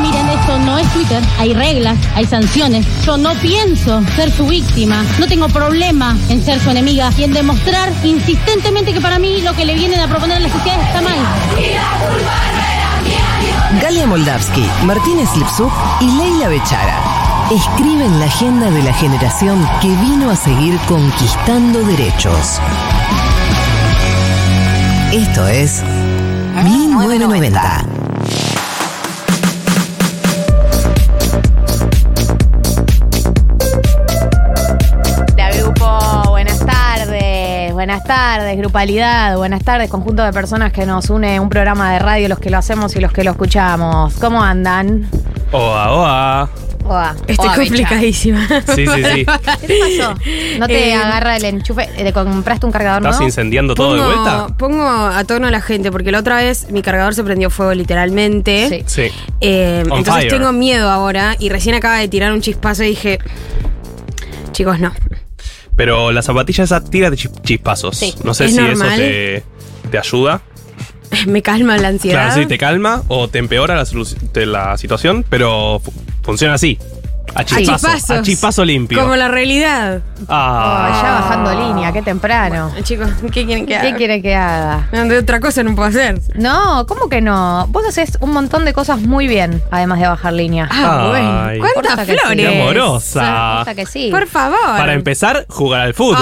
Miren, esto no es Twitter. Hay reglas, hay sanciones. Yo no pienso ser su víctima. No tengo problema en ser su enemiga y en demostrar insistentemente que para mí lo que le vienen a proponer a la sociedad está mal. Galia Moldavsky, Martínez Lipsuk y Leila Bechara escriben la agenda de la generación que vino a seguir conquistando derechos. Esto es 1990. Buenas tardes, grupalidad, buenas tardes, conjunto de personas que nos une un programa de radio, los que lo hacemos y los que lo escuchamos. ¿Cómo andan? Oa, oa. Oa, Estoy oa, complicadísima. Sí, sí, sí. ¿Qué te pasó? ¿No te Eh, agarra el enchufe? ¿Te compraste un cargador ¿Estás nuevo? incendiando todo de vuelta? Pongo a tono a la gente porque la otra vez mi cargador se prendió fuego literalmente. Sí. Sí. Eh, On entonces fire. tengo miedo ahora y recién acaba de tirar un chispazo y dije, chicos, no. Pero la zapatilla esa tira de chis- chispazos. Sí. No sé Es si normal. eso te, te ayuda. Me calma la ansiedad. Claro, sí, te calma o te empeora la, la situación, pero fu- funciona así. A chispazo. A chispazo limpio. Como la realidad. Ah. Oh, ya bajando línea, qué temprano. Chicos, ¿qué quieren que haga? ¿Qué quiere que haga? No, De otra cosa no puedo hacer. No, ¿cómo que no? Vos haces un montón de cosas muy bien, además de bajar línea. Ah, bueno. ¿Cuántas que sí. flores? Qué amorosa. Que sí. Por favor. Para empezar, jugar al fútbol.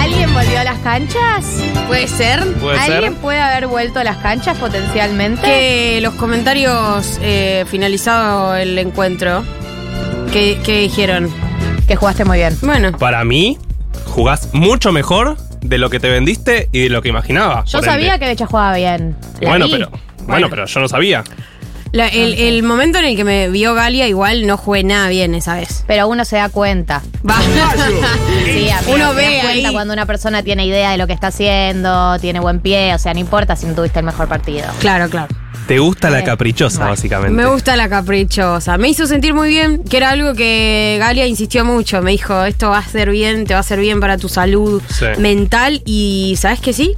¿Alguien volvió a las canchas? Puede ser Puede ¿Alguien ser. puede haber vuelto a las canchas potencialmente? que los comentarios eh, finalizado el encuentro, ¿qué, qué dijeron? Que jugaste muy bien. Bueno, Para mí, jugás mucho mejor de lo que te vendiste y de lo que imaginaba. Yo sabía ende. que Becha jugaba bien. La Bueno, vi. pero. Bueno, pero yo no sabía. La- el, el momento en el que me vio Galia, igual no jugué nada bien esa vez. Pero uno se da cuenta. Va. Sí, Uno ve ahí. cuando una persona tiene idea de lo que está haciendo, tiene buen pie, o sea, no importa si no tuviste el mejor partido. Claro, claro. Te gusta la caprichosa, Bueno. básicamente. Me gusta la caprichosa. Me hizo sentir muy bien, que era algo que Galia insistió mucho. Me dijo, esto va a hacer bien, te va a hacer bien para tu salud Sí. mental. Y ¿sabes que sí?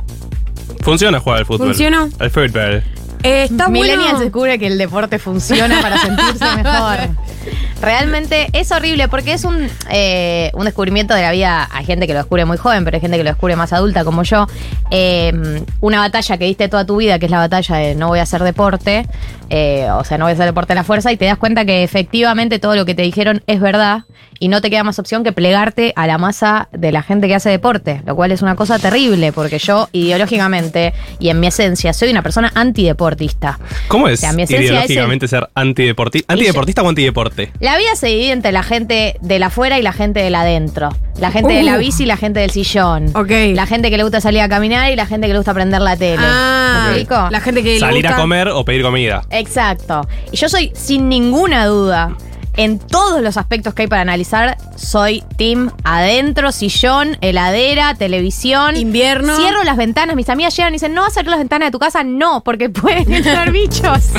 Funciona jugar al fútbol. Funcionó. Al fútbol. Eh, está Millennials bueno. descubre que el deporte funciona para sentirse mejor. Realmente es horrible porque es un, eh, un descubrimiento de la vida. Hay gente que lo descubre muy joven, pero hay gente que lo descubre más adulta como yo. Eh, una batalla que diste toda tu vida, que es la batalla de no voy a hacer deporte, eh, o sea, no voy a hacer deporte a la fuerza, y te das cuenta que efectivamente todo lo que te dijeron es verdad y no te queda más opción que plegarte a la masa de la gente que hace deporte, lo cual es una cosa terrible porque yo ideológicamente y en mi esencia soy una persona antideportista. ¿Cómo es O sea, mi esencia es el- ideológicamente ser antideportista? ¿Antideportista o antideporte? La vida se divide entre la gente de la afuera y la gente de la adentro. La gente de la Uh. bici y la gente del sillón. Ok. La gente que le gusta salir a caminar y la gente que le gusta prender la tele. Ah, ¿Me explico? la gente que le Salir a gusta- comer o pedir comida. Exacto. Y yo soy, sin ninguna duda, en todos los aspectos que hay para analizar, soy team adentro, sillón, heladera, televisión. Invierno. Cierro las ventanas. Mis amigas llegan y dicen, ¿no vas a abrir las ventanas de tu casa? No, porque pueden entrar bichos.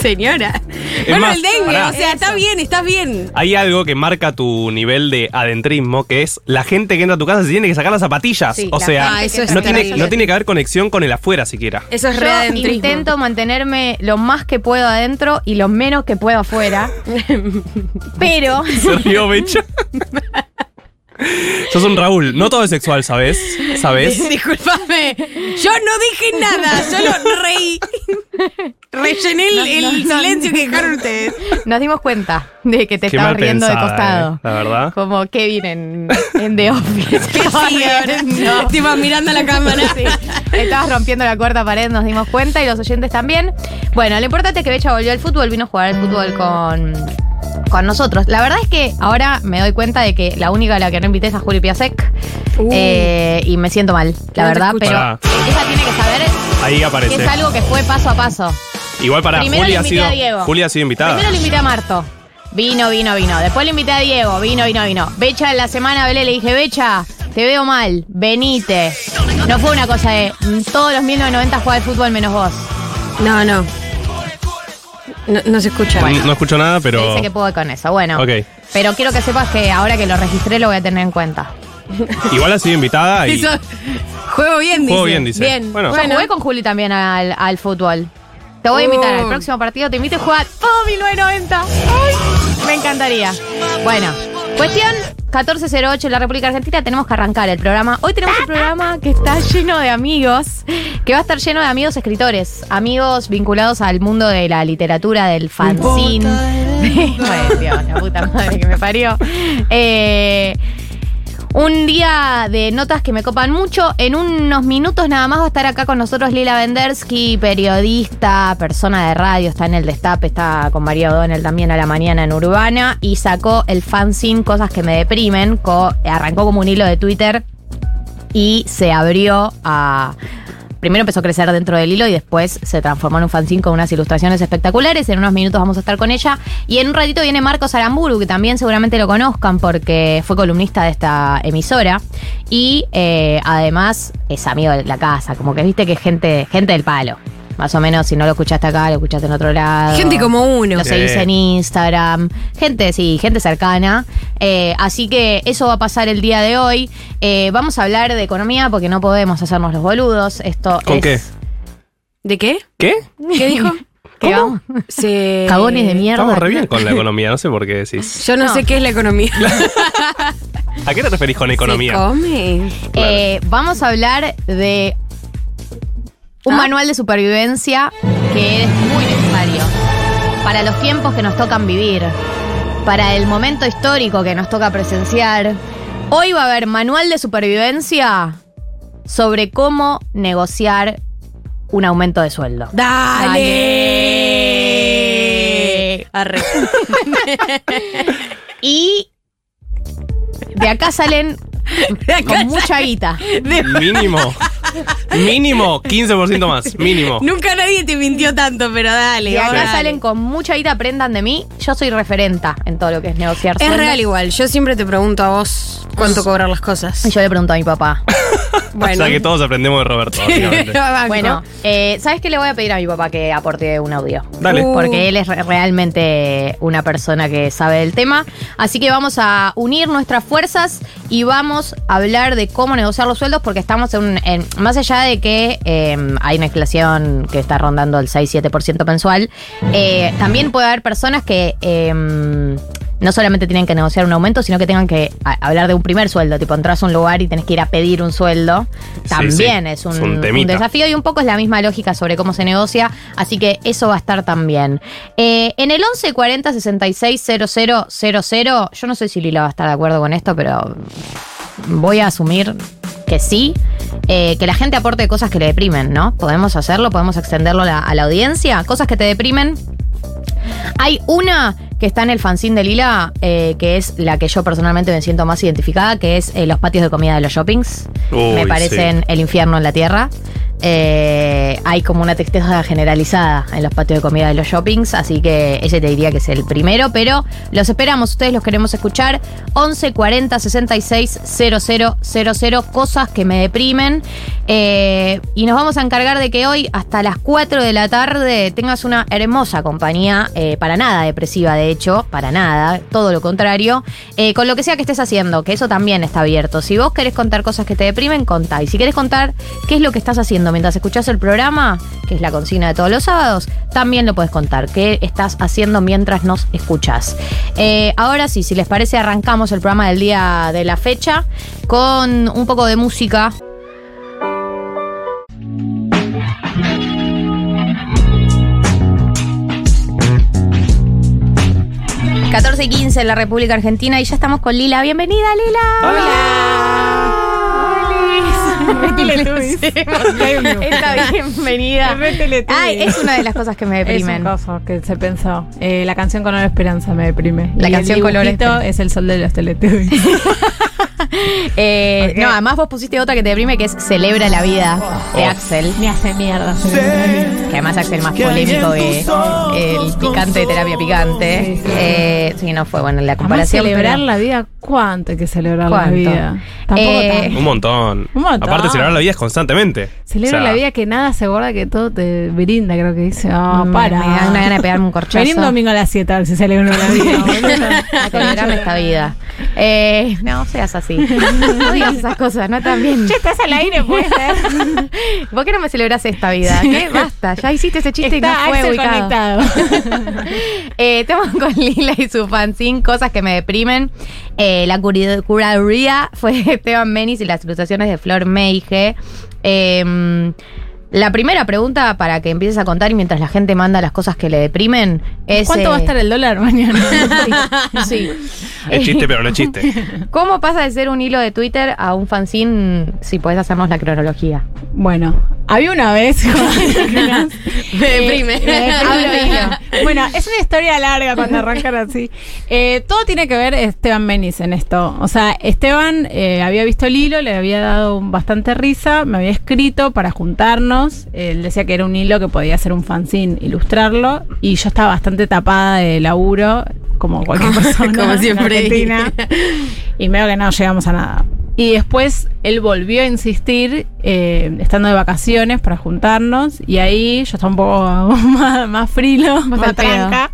Señora. Es bueno, más, el dengue, pará. o sea, está bien, está bien. Hay algo que marca tu nivel de adentrismo, que es la gente que entra a tu casa se tiene que sacar las zapatillas. Sí, o la sea, Ah, eso que es no, tiene, terrible. no tiene que haber conexión con el afuera siquiera. Eso es Yo readentrismo. intento mantenerme lo más que puedo adentro y lo menos que puedo afuera. Pero Se rió Becha. Sos un Raúl. No todo es sexual, ¿sabes? ¿Sabes? Disculpame, yo no dije nada, solo reí. rellené el, No, el no, no, silencio no. que dejaron ustedes. Nos dimos cuenta de que te Qué estabas mal riendo de costado. eh, la verdad. Como Kevin en, en The Office. Sí, ahora No. mirando a la cámara. Sí, estabas rompiendo la cuarta pared, nos dimos cuenta y los oyentes también. Bueno, lo importante es que Becha volvió al fútbol, vino a jugar al fútbol con, con nosotros. La verdad es que ahora me doy cuenta de que la única a la que no invité es a Juli Piasek. Uh. Eh, y me siento mal, la No verdad, pero Pará. ella tiene que saber Ahí que aparece. es algo que fue paso a paso. Igual para Primero Juli le ha invité sido. a Diego. Juli ha sido invitada. Primero le invité a Marto. Vino, vino, vino. Después le invité a Diego. Vino, vino, vino. Becha en la semana, Belé, le dije, Becha, te veo mal. Venite. No fue una cosa de mm, todos los 1990 juega al fútbol menos vos. No, no. No, no se escucha. No, no escucho nada, Me pero. dice que puedo con eso. Bueno. Ok. Pero quiero que sepas que ahora que lo registré lo voy a tener en cuenta. Igual ha sido invitada y. Eso- Juego bien, dice. Juego bien, dice. Bien. Bueno. Yo jugué con Juli también al, al fútbol. Te voy a invitar Oh. al próximo partido, te invito a jugar. ¡Oh, 1990! ¡Ay! Me encantaría. Bueno, cuestión 1408 en la República Argentina. Tenemos que arrancar el programa. Hoy tenemos un programa que está lleno de amigos, que va a estar lleno de amigos escritores, amigos vinculados al mundo de la literatura, del fanzine. Dios, la puta madre que me parió. Eh. Un día de notas que me copan mucho. En unos minutos nada más va a estar acá con nosotros Lila Vendersky, periodista, persona de radio, está en el Destape, está con María O'Donnell también a la mañana en Urbana y sacó el fanzine Cosas que me deprimen. co- arrancó como un hilo de Twitter y se abrió a. Primero empezó a crecer dentro del hilo y después se transformó en un fanzine con unas ilustraciones espectaculares. En unos minutos vamos a estar con ella. Y en un ratito viene Marcos Aramburu, que también seguramente lo conozcan porque fue columnista de esta emisora. Y eh, además es amigo de la casa, como que viste que es gente, gente del palo. Más o menos, si no lo escuchaste acá, lo escuchaste en otro lado. Gente como uno. Lo seguís Sí. en Instagram. Gente, sí, gente cercana. Eh, así que eso va a pasar el día de hoy. Eh, vamos a hablar de economía porque no podemos hacernos los boludos. Esto ¿Con es- qué? ¿De qué? ¿Qué? ¿Qué dijo? ¿Qué vamos? Se... Cagones de mierda. Estamos re bien con la economía, no sé por qué decís. Yo no, No. sé qué es la economía. ¿A qué te referís con ¿Se economía? come? Eh, vamos a hablar de un ¿Ah? manual de supervivencia que es muy necesario para los tiempos que nos tocan vivir, para el momento histórico que nos toca presenciar. Hoy va a haber manual de supervivencia sobre cómo negociar un aumento de sueldo. ¡Dale! Arre. Y de acá salen con mucha guita. Mínimo. Mínimo 15% más. Mínimo. Nunca nadie te mintió tanto, pero dale. Acá dale. salen con mucha guita, aprendan de mí. Yo soy referenta en todo lo que es negociar Es real igual. Yo siempre te pregunto a vos cuánto cobrar las cosas. Y yo le pregunto a mi papá. O sea que todos aprendemos de Roberto, básicamente. Bueno, eh, ¿sabes qué le voy a pedir a mi papá que aporte un audio? Dale. Uh. Porque él es re- realmente una persona que sabe del tema. Así que vamos a unir nuestras fuerzas y vamos a hablar de cómo negociar los sueldos porque estamos en, un- en- más allá de que eh, hay una inflación que está rondando el 6-7% mensual, eh, también puede haber personas que... eh, no solamente tienen que negociar un aumento, sino que tengan que hablar de un primer sueldo. Tipo, entras a un lugar y tenés que ir a pedir un sueldo. También sí. es un, desafío y un poco es la misma lógica sobre cómo se negocia. Así que eso va a estar también. Eh, en el 1140 66 0000, yo no sé si Lila va a estar de acuerdo con esto, pero voy a asumir que sí. Eh, que la gente aporte cosas que le deprimen, ¿no? Podemos hacerlo, podemos extenderlo a la, a la audiencia. Cosas que te deprimen. Hay una que está en el fanzine de Lila, eh, que es la que yo personalmente me siento más identificada, que es eh, los patios de comida de los shoppings. Uy, me parecen el infierno en la tierra. Eh, hay como una tristeza generalizada en los patios de comida de los shoppings, así que ese te diría que es el primero, pero los esperamos, ustedes los queremos escuchar. 11 40 66 0000, cosas que me deprimen. Eh, y nos vamos a encargar de que hoy, hasta las 4 de la tarde, tengas una hermosa compañía, eh, para nada depresiva, de hecho, para nada, todo lo contrario, con lo que sea que estés haciendo, que eso también está abierto. Si vos querés contar cosas que te deprimen, contá. Y si querés contar qué es lo que estás haciendo mientras escuchás el programa, que es la consigna de todos los sábados, también lo puedes contar. ¿Qué estás haciendo mientras nos escuchas. Eh, ahora sí, si les parece, arrancamos el programa del día de la fecha con un poco de música. y 15 en la República Argentina y ya estamos con Lila. Bienvenida, Lila. Hola. Esta bienvenida. Ay, es una de las cosas que me deprimen. Es un coso que se pensó. Eh, la canción Color Esperanza me deprime. La Y canción el Color Esperanza. es el sol de los Teletubbies. Eh, Ok. No, además vos pusiste otra que te deprime que es Celebra la vida de Oh. Axel. Me hace mierda. Que además Axel más polémico que el picante de terapia picante. Sí, sí. Eh, sí, no fue bueno la Además, comparación. celebrar pero- la vida, ¿cuánto hay que celebrar ¿Cuánto? la vida? Tampoco Eh. Un montón. Un montón. Aparte, celebrar la vida es constantemente. Celebra O sea, la vida que nada se guarda, que todo te brinda, creo que dice. Ah, Mm, para. Me da una gana de pegarme un corchazo. Vení un domingo a las 7 a ver si celebro la vida. a celebrarme esta vida. Eh, no seas así. No digas esas cosas, no también. Che, estás al aire, puede ser. ¿Por qué no me celebras esta vida? ¿Qué? Basta, ya hiciste ese chiste Está y no fue Axel ubicado. conectado. Eh, estamos con Lila y su fanzine, cosas que me deprimen. Eh, la curaduría fue Esteban Menis y las ilustraciones de Flor Meige. Eh, la primera pregunta para que empieces a contar y mientras la gente manda las cosas que le deprimen es... ¿Cuánto va a eh, estar el dólar mañana? Sí. Es chiste, pero no es chiste. ¿Cómo pasa de ser un hilo de Twitter a un fanzine si podés hacernos la cronología? Bueno, había una vez. Me deprime. Hablo hilo. bueno, es una historia larga cuando arrancan así. Eh, todo tiene que ver Esteban Menis en esto. O sea, Esteban eh, había visto el hilo, le había dado bastante risa, me había escrito para juntarnos. Él decía que era un hilo que podía ser un fanzine, ilustrarlo. Y yo estaba bastante tapada de laburo, como cualquier persona. Como en siempre. Argentina. y medio que no llegamos a nada. Y después él volvió a insistir, eh, estando de vacaciones, para juntarnos. Y ahí yo estaba un poco más, más frilo, más pedo. tranca.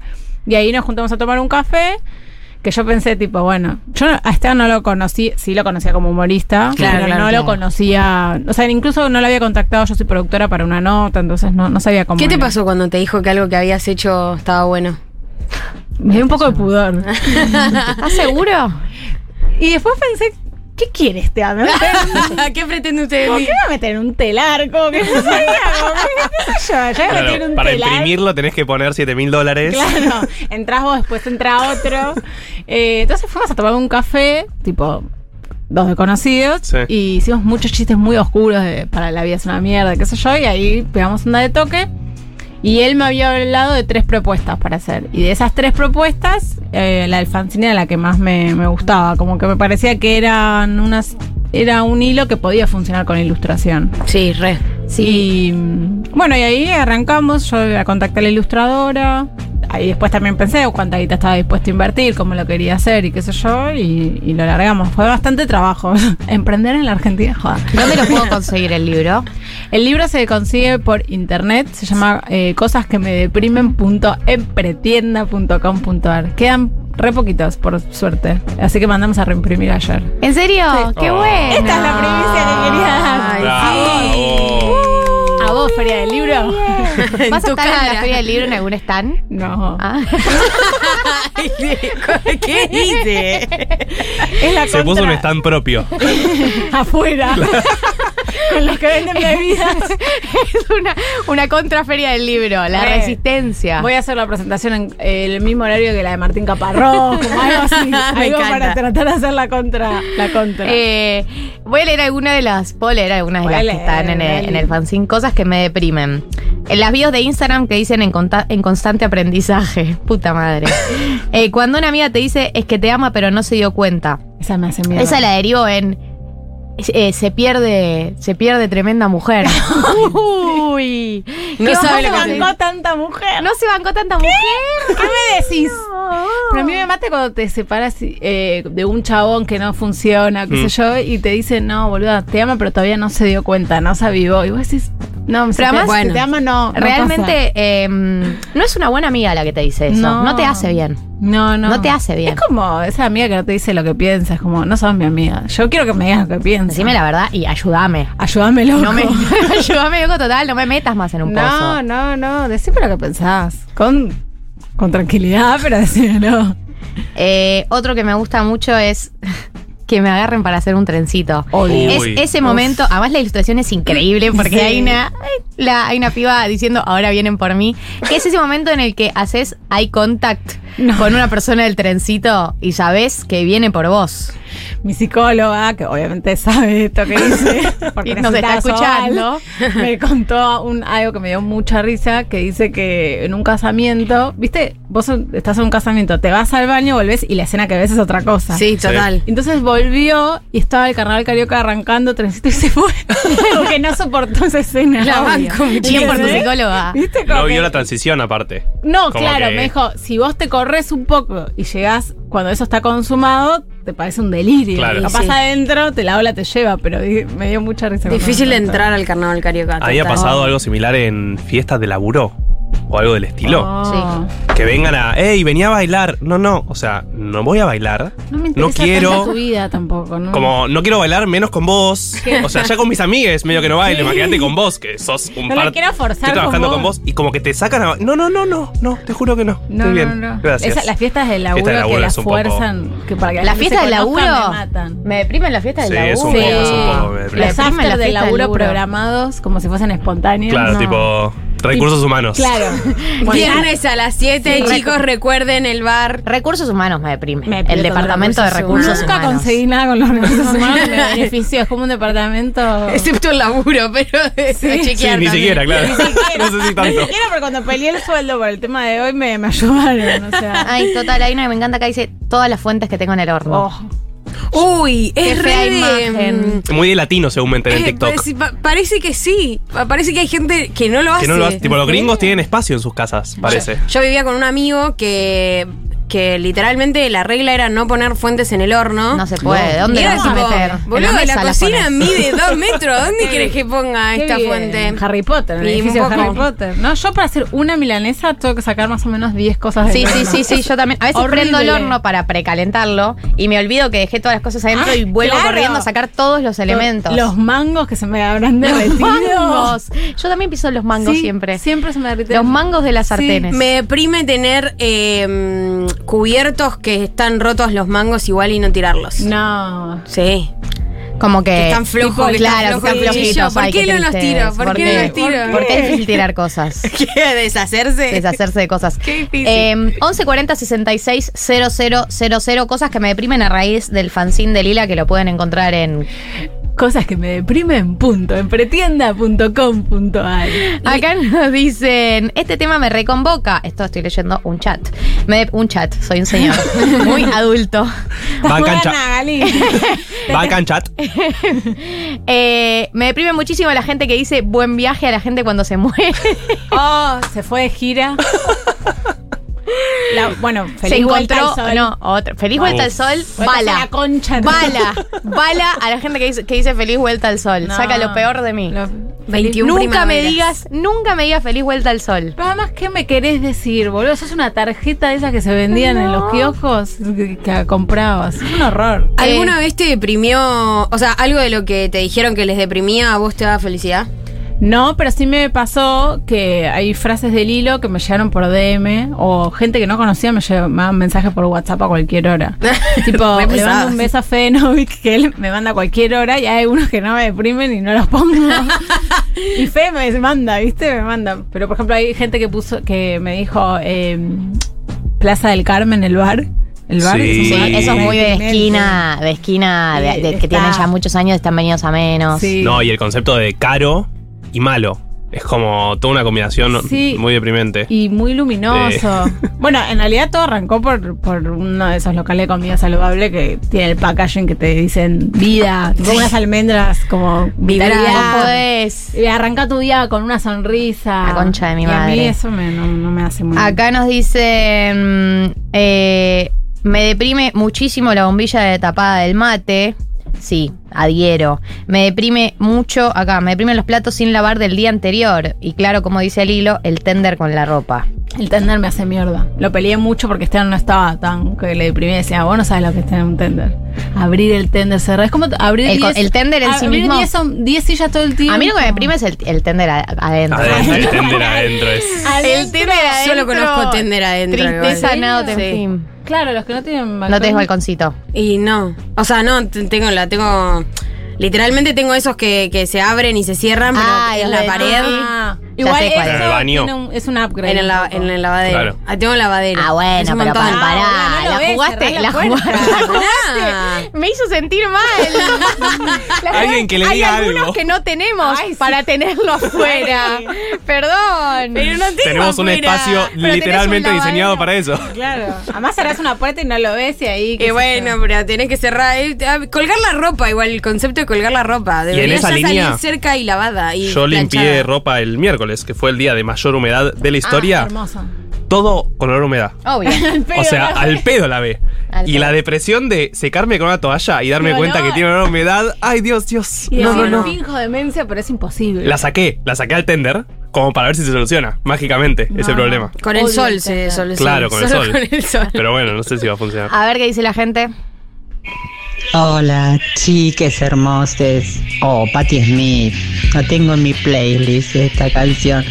Y ahí nos juntamos a tomar un café. Que yo pensé, tipo, bueno, yo a Esteban no lo conocí, sí lo conocía como humorista, Claro, pero claro, no claro. lo conocía, o sea, incluso no lo había contactado, yo soy productora para una nota, entonces no, no sabía cómo. ¿Qué te era. pasó cuando te dijo que algo que habías hecho estaba bueno? Me dio un poco de pudor. ¿Estás seguro? y después pensé, ¿qué quiere Esteban? ¿Me va a meter en- ¿Qué pretende usted? ¿Por qué me va a meter en un telar? Como que no sabía, qué sé yo, un para telar. imprimirlo tenés que poner 7 mil dólares. Claro, entras vos, después entra otro. Eh, entonces fuimos a tomar un café, tipo dos desconocidos, Sí. y hicimos muchos chistes muy oscuros de para la vida es una mierda, qué sé yo, y ahí pegamos onda de toque. Y él me había hablado de tres propuestas para hacer. Y de esas tres propuestas, eh, la del fanzine era la que más me, me gustaba. Como que me parecía que eran unas. Era un hilo que podía funcionar con ilustración. Sí, re. Sí. Y mm, bueno, y ahí arrancamos. Yo la contacté a la ilustradora. Ahí después también pensé cuánta guita estaba dispuesto a invertir, cómo lo quería hacer y qué sé yo. Y, y lo largamos. Fue bastante trabajo. Emprender en la Argentina, joder. ¿Dónde lo puedo conseguir el libro? El libro se consigue por internet, se llama eh, cosas que me deprimen.empretienda.com.ar. Quedan re poquitos, por suerte. Así que mandamos a reimprimir ayer. ¿En serio? ¡Qué Oh. bueno! Esta es la primicia que quería dar. Bravo. ¿A vos, Feria del Libro? ¿Vas a tu estar en cara. la Feria del Libro en algún stand? No. Ah. ¿Qué hice? Es la Se puso un stand propio. afuera. Con los que venden bebidas. es una, una contraferia del libro, la Re. resistencia. Voy a hacer la presentación en el mismo horario que la de Martín Caparrós, como algo así. Me algo encanta. para tratar de hacer la contra. La contra. Eh, voy a leer alguna de las, puedo leer algunas de las que están en el, en el fanzine, cosas que me deprimen. En las bios de Instagram que dicen en, en constante aprendizaje. Puta madre. Eh, cuando una amiga te dice es que te ama pero no se dio cuenta. Esa me hace miedo. Esa la derivo en eh, se pierde, se pierde tremenda mujer. Uy. No ¿Qué sabe se lo bancó tanta mujer. No se bancó tanta mujer. ¿Qué me decís? Pero a mí me mata cuando te separas eh, de un chabón que no funciona, qué Mm. sé yo, y te dicen, no, boluda, te ama, pero todavía no se dio cuenta, no se avivó. Y vos decís, no, Pero además, si bueno, te ama, no. no Realmente eh, no es una buena amiga la que te dice eso. No. No, te hace bien. No, no. no te hace bien. Es como esa amiga que no te dice lo que piensas, como, no sos mi amiga. Yo quiero que me digas lo que piensas. Decime la verdad y ayúdame. Ayúdame, loco. No me, ayúdame, loco, total, no me metas más en un No, pozo. no, no. Decime lo que pensás. Con, con tranquilidad, pero decímelo. Eh, otro que me gusta mucho es que me agarren para hacer un trencito. Uy. Es ese momento, además la ilustración es increíble porque Sí. hay una la, hay una piba diciendo ahora vienen por mí, que es ese momento en el que haces eye contact con una persona del trencito y sabés que viene por vos. Mi psicóloga, que obviamente sabe esto que dice, porque nos está escuchando. Me contó un, algo que me dio mucha risa, que dice que en un casamiento, viste, vos estás en un casamiento, te vas al baño, volvés y la escena que ves es otra cosa. Sí, total. Entonces volvió y estaba el carnaval carioca arrancando trencito y se fue. Porque no soportó esa escena. La banco. Bien por tu psicóloga. ¿Viste? Como No que- vio la transición aparte. no, Como claro, que- me dijo, si vos te corres un poco y llegás cuando eso está consumado, te parece un delirio. Claro. Capaz Sí. adentro, te la ola te lleva, pero me dio mucha risa. Difícil entrar al carnaval carioca. Había pasado algo similar en fiestas de laburo o algo del estilo. Oh. Que vengan a, hey, venía a bailar. No, no, o sea, no voy a bailar. No me No interesa tanto quiero. tu vida tampoco, ¿no? Como no quiero bailar menos con vos. O sea, ya con mis amigues medio que no bailo. Imagínate con vos, que sos un No la par- quiero forzar Estoy trabajando con con vos. y como que te sacan a. No, no, no, no, no, te juro que no. No, Estoy bien. no, no. Gracias. Esa- las fiestas de laburo, Fiesta de laburo que las poco- fuerzan, que para que la La gente fiesta se del laburo me matan. me deprime la fiesta del Sí, laburo. es un poco, es un poco, me deprime. Los after del del laburo laburo. programados como si fuesen espontáneos. Claro, no. tipo recursos humanos. Claro. Viernes a las 7, Sí. chicos, recuerden el bar. Recursos humanos me deprime. Me el departamento de recursos recursos Nunca humanos. conseguí nada con los recursos humanos me benefició. Es como un departamento. Excepto el laburo, pero Sí. chequear Sí, ni siquiera, claro. Ni siquiera, no sé si Ni siquiera, pero cuando peleé el sueldo por el tema de hoy me, me ayudaron. O sea. Ay, total, hay una que me encanta que dice todas las fuentes que tengo en el horno. Oh. Uy, Qué es fea re de, imagen. mm, Muy de latino, según me enteré en eh, TikTok. parece, pa- parece que sí. Pa- Parece que hay gente que no lo hace. Que no lo hace. Tipo, los gringos tienen espacio en sus casas, parece. Yo vivía con un amigo que, que literalmente la regla era no poner fuentes en el horno. No se puede. ¿Dónde la vas a meter? Boludo, la, mesa cocina mide dos metros. ¿Dónde querés que ponga Qué esta bien. fuente? En Harry Potter, en el Y un edificio de Harry Potter. No, yo para hacer una milanesa tengo que sacar más o menos 10 cosas de Sí, sí, sí, sí, yo también. A veces Horrible. prendo el horno para precalentarlo y me olvido que dejé todas las cosas adentro Ah, y vuelvo claro. corriendo a sacar todos los elementos. Los mangos que se me habrán Los derretido. mangos. Yo también piso los mangos Sí, siempre. Siempre se me derritieron. Los mangos de las sartenes. Me deprime tener eh, cubiertos que están rotos los mangos igual y no tirarlos. No. Sí. Como que. Que están flojos, Tipo, que claro, están que flojitos. ¿por Ay, qué qué no los tiro? ¿Por qué no los tiro? Porque es difícil tirar cosas. ¿Qué? ¿Deshacerse? Deshacerse de cosas. Qué difícil. Eh, 1140 66 000, cosas que me deprimen a raíz del fanzine de Lila que lo pueden encontrar en. Cosas que me deprimen, punto. En pretienda.com.ar. Acá nos dicen, este tema me reconvoca. Esto estoy leyendo un chat. Me, un chat, soy un señor. Muy adulto. Bancan chat. Bancan chat. Eh, me deprime muchísimo la gente que dice buen viaje a la gente cuando se muere. Oh, se fue de gira. La- bueno, feliz se vuelta encontró. al sol. No, otra. Feliz vuelta al sol. Vuelta Bala. a la concha Bala. Bala a la gente que dice, que dice feliz vuelta al sol. No. Saca lo peor de mí. Lo- 21 nunca me digas, nunca me digas feliz vuelta al sol. Pero además, ¿qué me querés decir, boludo? Sos una tarjeta de esas que se vendían en los kioscos que, que comprabas. Es un horror. ¿Alguna vez te deprimió, o sea, algo de lo que te dijeron que les deprimía a vos te daba felicidad? No, pero sí me pasó que hay frases del hilo que me llegaron por DM o gente que no conocía me llevaban mensajes por WhatsApp a cualquier hora. tipo, Re le mando un beso a Fede Novik que él me manda a cualquier hora y hay unos que no me deprimen y no los pongo. y Fede me manda, ¿viste? Me manda. Pero por ejemplo, hay gente que puso que me dijo eh, Plaza del Carmen, el bar. El bar Sí. Eso es muy de esquina, de esquina, de, de- que tienen ya muchos años, están venidos a menos. Sí. No, y el concepto de caro y malo. Es como toda una combinación Sí. muy deprimente. Y muy luminoso. Bueno, en realidad todo arrancó por, por uno de esos locales de comida saludable que tiene el packaging que te dicen vida, tipo unas almendras como vitalidad. Y arranca tu día con una sonrisa. La concha de mi Y A mí madre. eso me, no, no me hace muy bien. Acá nos dicen, eh, me deprime muchísimo la bombilla de tapada del mate. Sí, adhiero. Me deprime mucho, acá, me deprimen los platos sin lavar del día anterior. Y claro, como dice el hilo, el tender con la ropa. El tender me hace mierda. Lo peleé mucho porque Esteban no estaba tan. que le deprimí y decía, vos no sabes lo que es tener un tender. Abrir el tender, cerrar. Es como abrir El 10 el tender en sí abrir mismo. 10 son 10 sillas todo el tiempo. A mí lo que me deprime es el, el tender adentro. Adentro, el tender adentro es. El tender adentro. Solo conozco tender adentro. Tristeza, nada, te Sí. Claro, los que no tienen No tenés balconcito. Y no. O sea, no, tengo la, tengo. Literalmente tengo esos que, que se abren y se cierran, pero Ah, en la de- pared. Ah, Igual sé cuál eso es. En el baño. tiene un- es un upgrade. En el, la- en el lavadero. Claro. Ah, tengo lavadero. Ah, bueno, Es un pero montón. para, pará, Ah, no lo la ves, jugaste, cerrá la la puerta. jugaste, Pará. Me hizo sentir mal. La Alguien que le Hay algunos algo. que no tenemos Ay, sí. para tenerlo afuera. Perdón. Pero no tengo Tenemos un afuera. espacio tenés literalmente un diseñado para eso. Claro. Además cerrás una puerta y no lo ves y ahí. qué sé bueno, yo. pero tenés que cerrar. eh, ah, colgar la ropa, igual, el concepto de colgar la ropa. Debería esa ya línea, salir cerca y lavada. Y Yo limpié ropa el miércoles, que fue el día de mayor humedad de la historia. Ah, hermoso. todo con olor a humedad. Obvio. O sea, al pedo la ve. Al Y pedo. la depresión de secarme con una toalla y darme cuenta que tiene olor a humedad. Ay, Dios, Dios. Y No, no, no. finjo demencia, pero es imposible. La saqué, la saqué al tender como para ver si se soluciona mágicamente ese problema. Con el sol se tender. sol, Claro, con el Solo sol. con el sol. Pero bueno, no sé si va a funcionar. A ver qué dice la gente. Hola, chiques hermosos. Oh, Patti Smith. No tengo en mi playlist esta canción.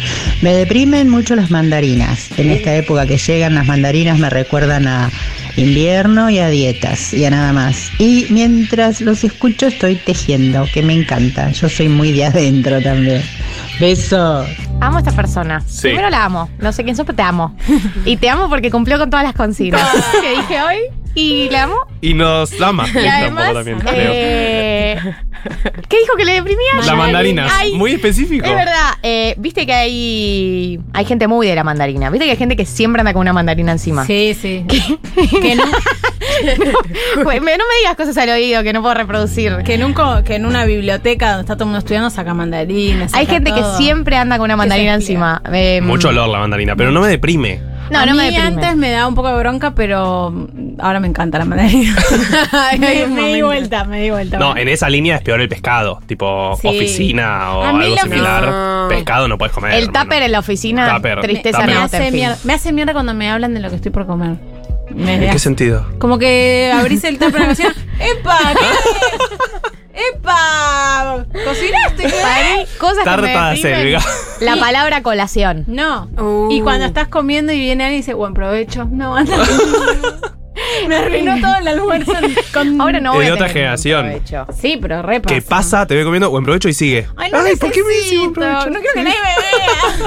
Me deprimen mucho las mandarinas. En esta época que llegan las mandarinas me recuerdan a invierno y a dietas y a nada más. Y mientras los escucho estoy tejiendo, que me encanta. Yo soy muy de adentro también. Besos. Amo a esta persona. Sí. Primero la amo. No sé quién sos, pero te amo. Y te amo porque cumplió con todas las consignas que dije hoy. Y le amo. Y nos ama. Y además, poco también, creo. eh, ¿qué dijo que le deprimía? La mandarina. ay, Muy específico. Es verdad, eh, viste que hay hay gente muy de la mandarina. Viste que hay gente que siempre anda con una mandarina encima. Sí, sí. que, no, me- no me digas cosas al oído que no puedo reproducir. que, en un co- que en una biblioteca donde está todo el mundo estudiando saca mandarinas. Hay gente todo. que siempre anda con una mandarina encima. Eh, Mucho olor la mandarina, pero no me deprime. No, a no me mí deprime. antes me daba un poco de bronca, pero ahora me encanta la mandarina. Me, me di vuelta, me di vuelta. No, en esa línea es peor el pescado. Tipo Sí. oficina o algo similar. No. Pescado no puedes comer. El hermano. tupper en la oficina, Tupper, tristeza tupper. me, no hace mierda, me hace mierda cuando me hablan de lo que estoy por comer. Me ¿En qué sentido? Como que abrís el tupper en la cocina. ¡Epa! ¿qué? ¡Epa! ¿Cocinaste? Para cosas que Tarta me de selga. La palabra colación. No. Uh. Y cuando estás comiendo y viene alguien y dice, buen provecho. No, anda. me arruinó todo el almuerzo. Con... Ahora no Es voy de a otra generación. Sí, pero re ¿Qué pasa? Te voy comiendo buen provecho y sigue. Ay, no ¿por qué me decís buen provecho? No quiero que nadie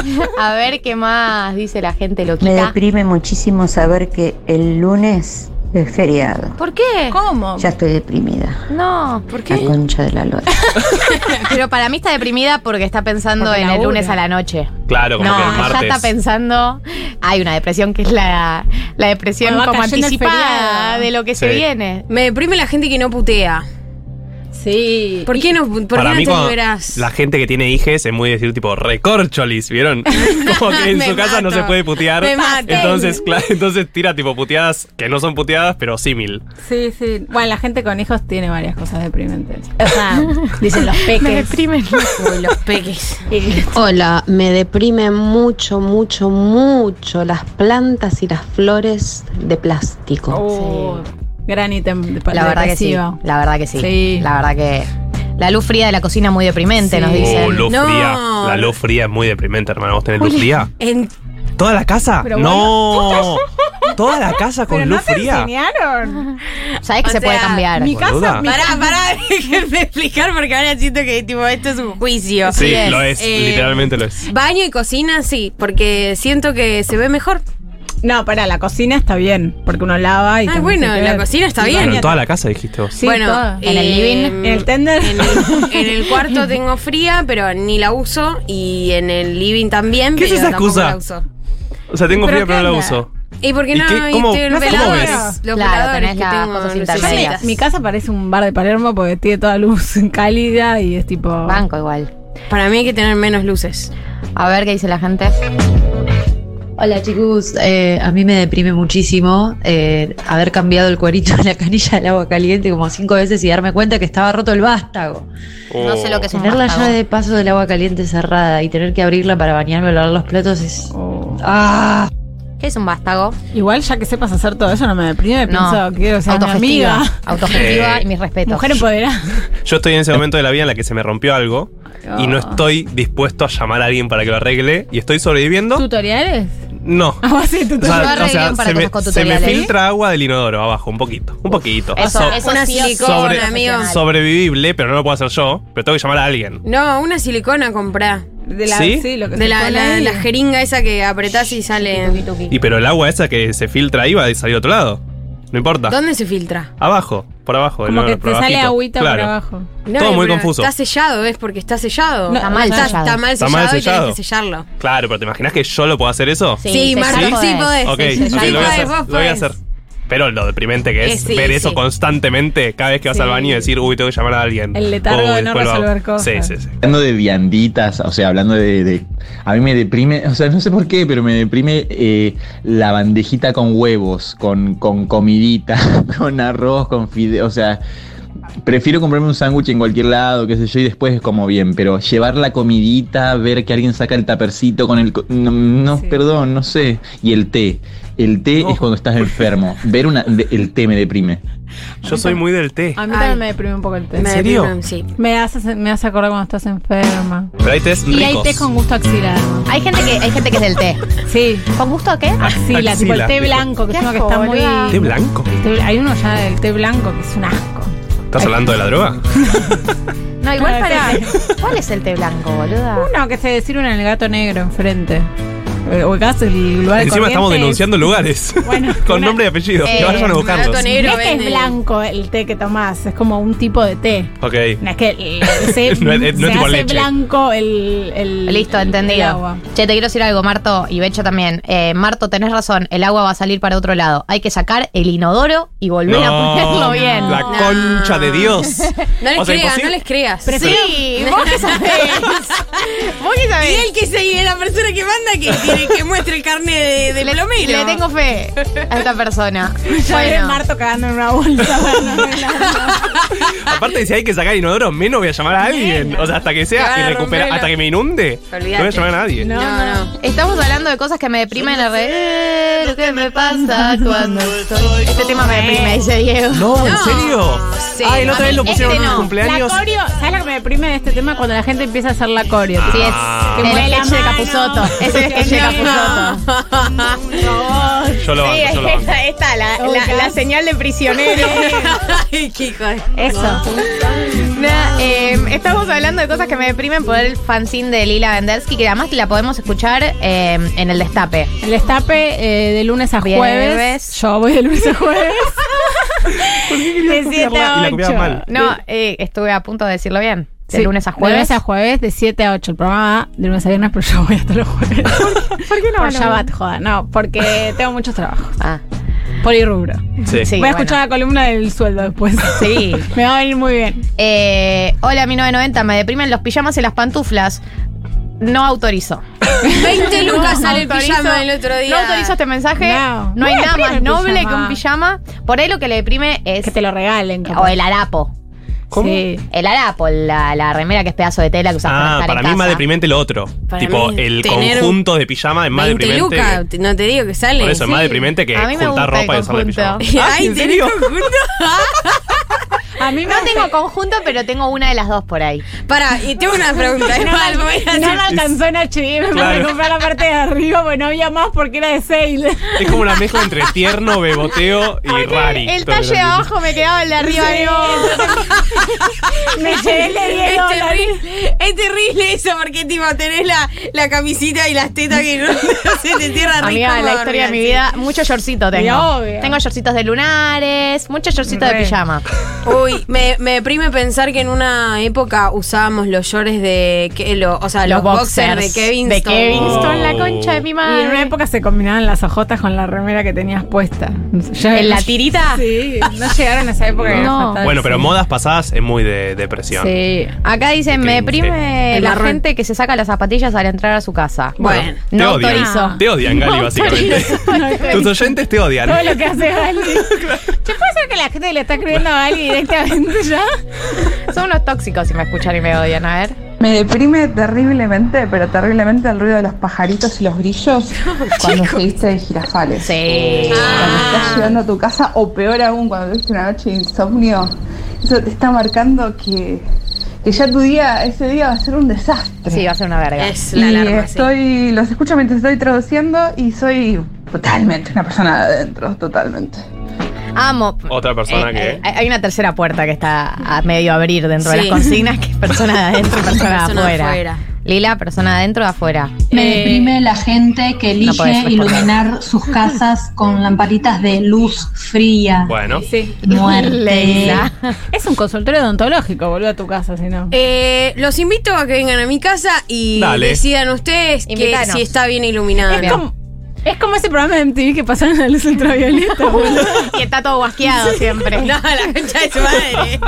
me vea. A ver qué más dice la gente Me loquita. deprime muchísimo saber que el lunes es feriado. ¿Por qué? ¿Cómo? Ya estoy deprimida. No, ¿por La qué? concha de la lora. Pero para mí está deprimida porque está pensando Porque en el lunes a la noche. Claro, como No, que el ya está pensando. Hay una depresión que es la, la depresión como anticipada de lo que se viene. Me deprime la gente que no putea. Sí. ¿Por qué no, por qué Para no mí, te cuando liberás? la gente que tiene hijes es muy decir, tipo, recorcholis, ¿vieron? Como que en Me su casa no se puede putear. Me. Entonces, claro, entonces tira tipo puteadas que no son puteadas, pero símil. Sí, sí. Bueno, la gente con hijos tiene varias cosas deprimentes. O sea, dicen los peques. Me deprimen. Uy, los peques. Y- Hola, me deprime mucho, mucho, mucho las plantas y las flores de plástico. Oh, Gran ítem de La verdad que sí. La verdad que sí. Sí. La verdad que. La luz fría de la cocina muy deprimente, Sí. nos dicen. Oh, luz No. fría. La luz fría es muy deprimente, hermano. ¿Vos tenés luz fría? En- ¿Toda la casa? Pero no. ¿Toda la casa con Pero luz no te fría? enseñaron. Sabés que O se puede cambiar. Mi casa, Boluda. mi Pará, pará, déjenme explicar porque ahora siento que tipo esto es un juicio. Sí, es. lo es. Eh, literalmente lo es. Baño y cocina, sí, porque siento que se ve mejor. No, para la cocina está bien, porque uno lava y Ah, bueno, la cocina está bien. Pero baña- en toda la casa dijiste vos. Sí, bueno, toda. En el living, em, En el tender. En el, en el cuarto tengo fría, pero ni la uso. Y en el living también, ¿Qué es esa excusa? la uso. O sea, tengo ¿Pero fría, pero no la uso. ¿Y por qué ¿Y no? qué? Y ¿Cómo- te- cómo veladores, ves? los Claro, veladores tenés que tengo, cosas intermedias. Mi casa parece un bar de Palermo porque tiene toda luz cálida y es tipo. Banco igual. Para mí hay que tener menos luces. A ver qué dice la gente. Hola chicos, Eh, a mí me deprime muchísimo eh, haber cambiado el cuerito de la canilla del agua caliente como cinco veces y darme cuenta que estaba roto el vástago. No sé lo que es un Tener la llave de paso del agua caliente cerrada y tener que abrirla para bañarme o lavar los platos es... ¡Ah! ¿Qué es un vástago? Igual ya que sepas hacer todo eso no me deprime, No. pienso que sea mi Autogestiva. amiga. Autogestiva y mis respetos. Mujer empoderada. Yo estoy en ese momento de la vida en la que se me rompió algo y no Ah. estoy dispuesto a llamar a alguien para que lo arregle y estoy sobreviviendo. ¿Tutoriales? No. Ah, sí, tú O sea, o sea, se, me, se me tutoriales. filtra agua del inodoro abajo, un poquito. Un poquito. Eso, So- eso Una silicona, sobre- amigo. sobrevivible, pero no lo puedo hacer yo. Pero tengo que llamar a alguien. No, una silicona comprá. De la, ¿Sí? lo que De se la, la, la jeringa esa que apretás y sale. Y pero el agua esa que se filtra ahí va a salir a otro lado. No importa. ¿Dónde se filtra? Abajo, por abajo. Como el- que por te sale agüita Claro. por abajo. No, Todo muy confuso. Está sellado, es porque está sellado. No, Está mal está, sellado. Está mal Está sellado, mal y tenés sellado. que sellarlo. Claro, pero ¿te imaginas que yo lo puedo hacer eso? Sí, Sí, Marco, sí podés. podés. Ok, Sí, ok, sí, lo voy a hacer. Lo voy a hacer. Pero lo deprimente que Eh, es sí, ver eso constantemente cada vez que vas Sí. al baño y decir, uy, tengo que llamar a alguien. El letargo de no resolver cosas. Sí, sí, sí. Hablando de vianditas, o sea, hablando de, de- A mí me deprime, o sea, no sé por qué, pero me deprime eh, la bandejita con huevos, con, con comidita, con arroz, con fideo, o sea... Prefiero comprarme un sándwich en cualquier lado, qué sé yo, y después es como bien, pero llevar la comidita, ver que alguien saca el tapercito con el... co- No, no, perdón, no sé. Y el té. El té es cuando estás enfermo. Ver una, de- el té me deprime. Yo soy muy del té. A mí Ay. también me deprime un poco el té. ¿En serio? deprimen, Sí. Me hace, me hace acordar cuando estás enferma. Pero hay tés Y hay ricos. té con gusto axilar. Hay gente que hay gente que es del té. Sí. ¿Con gusto a qué? Axila, tipo el té blanco, que es uno que asco, está muy. ¿Té blanco? té- hay uno ya del té blanco que es un asco. ¿Estás hablando de la droga? No, igual No, para. ¿Cuál es el té blanco, boluda? Uno que se sirve en el gato negro enfrente. Eh, Ubicás el lugar Encima estamos denunciando lugares. Bueno, Con una- nombre y apellido. Eh, que vayan a buscarlos. negro. No es que es blanco el té que tomás, es como un tipo de té. Ok. No es que el- se, No es- no se tipo hace leche. blanco el, el- Listo, el entendido. agua. Che, te quiero decir algo, Marto, y Becho también. Eh, Marto, tenés razón, el agua va a salir para otro lado. Hay que sacar el inodoro y volver a ponerlo bien. La concha de Dios. No les O sea, creas, imposible- no les creas. Sí, vos qué sabés. vos qué Y sabés. el que se la persona que manda que que muestre el carnet de, de Le, plomero. le tengo fe a esta persona. Ya ves Bueno, Marto cagando en una bolsa. Aparte, si hay que sacar inodoro, menos voy a llamar a alguien. O sea, hasta que sea romper la- hasta que me inunde. No voy a llamar a nadie. No, no. estamos hablando de cosas que me deprimen a ver qué me pasa cuando estoy. Este tema me deprime, dice Diego. No, ¿en serio? Sí, Ay, el otro vez lo este pusieron en un no. cumpleaños. La coreo, ¿sabes lo que me deprime de este tema? Cuando la gente empieza a hacer la coreo. Sí, es Ah. el mueve la sketch de. Capuzoto. Es de Yo lo banco, yo lo banco. esta, esta, la, la, la señal de prisionero. Ay, qué hijo de- Eso. Nada, eh, estamos hablando de cosas que me deprimen por el fanzine de Lila Vendersky, que además la podemos escuchar eh, en el destape. El destape eh, de lunes a Viernes. jueves. Yo voy de lunes a jueves. de 7 Y la a copiaba 8. mal. No, eh, estuve a punto de decirlo bien. De Sí, lunes a De jueves. lunes a jueves, de 7 a 8. El programa de lunes a viernes, pero yo voy hasta los jueves. ¿Por qué no? Por Shabbat, joda. No, porque tengo muchos trabajos. Ah, Polirrubro. Sí. sí, voy a bueno. escuchar la columna del sueldo después. Sí. Me va a venir muy bien. Eh, hola, mi 990. Me deprimen los pijamas y las pantuflas. No autorizo. 20 lucas No sale el autorizo- pijama el otro día. No autorizo este mensaje. No. No, hay nada más noble pijama. que un pijama. Por ahí lo que le deprime es. Que te lo regalen. capaz. O el harapo. ¿Cómo? Sí. El harapo, la, la remera que es pedazo de tela que usas para Ah, estar para en mí es más deprimente lo otro. Para tipo, mí, el tener conjunto de pijama es más 20 deprimente. lucas, no te digo que sale. Por eso es más deprimente que A mí me juntar gusta el ropa y usarla de pijama. conjunto. Ah, Ay, ¿en ¿tenés serio? conjunto? A mí No tengo conjunto, pero tengo una de las dos por ahí. Pará, y tengo una pregunta. es No, mal, voy a no me alcanzó en H&M Claro. para comprar la parte de arriba, porque no había más porque era de sale. Es como una mezcla entre tierno, beboteo y rari. El talle de abajo me quedaba el de arriba. no. Me llevé el de 10 Es dólares. terrible, es terrible eso porque tipo tenés la, la camisita y las tetas que no, se te cierran Amiga, la historia de mi vida, mucho shortcito tengo. Obvio. Tengo shortcitos de lunares, mucho shortcito de pijama. Uy, me, me deprime pensar que en una época usábamos los shorts de que lo, o sea, los, boxers, de Kevin De Kevinston, la concha de mi Y madre. en una época se combinaban las ojotas con la remera que tenías puesta. Yo- ¿En la tirita? Sí, no llegaron a esa época. que No. era fatal, Bueno, pero modas pasadas es muy de depresión. Sí. Acá dicen, me deprime la gente que se saca las zapatillas al entrar a su casa. Bueno, Te no odian. autorizo. Te odian, Gali, No básicamente. Tus oyentes te odian. Todo lo que hace Gali. ¿Qué puede ser que la gente le está escribiendo a Gali directamente ya? Son unos tóxicos si me escuchan y me odian. A ver. Me deprime terriblemente, pero terriblemente el ruido de los pajaritos y los grillos cuando seguiste de girafales. Sí. Cuando estás llegando a tu casa, o peor aún, cuando tuviste una noche de insomnio, eso te está marcando que, que ya tu día, ese día va a ser un desastre. Sí, va a ser una verga. Es y la sí. estoy, los escucho mientras estoy traduciendo y soy totalmente una persona de adentro, totalmente. Amo. Otra persona Eh, que. eh, hay una tercera puerta que está a medio abrir dentro de las consignas, que es persona de adentro y persona, de Persona de afuera. afuera. Lila, persona de adentro o de afuera. Me Eh, deprime la gente que elige iluminar sus casas con lamparitas de luz fría. Bueno. Sí. Muerte. Es un consultorio odontológico, volver a tu casa, si no. Eh, los invito a que vengan a mi casa y Dale. decidan ustedes que si está bien iluminada. Es como, es como ese programa de MTV que pasaron la luz ultravioleta, boludo. y está todo guasqueado siempre. No, la concha de su madre.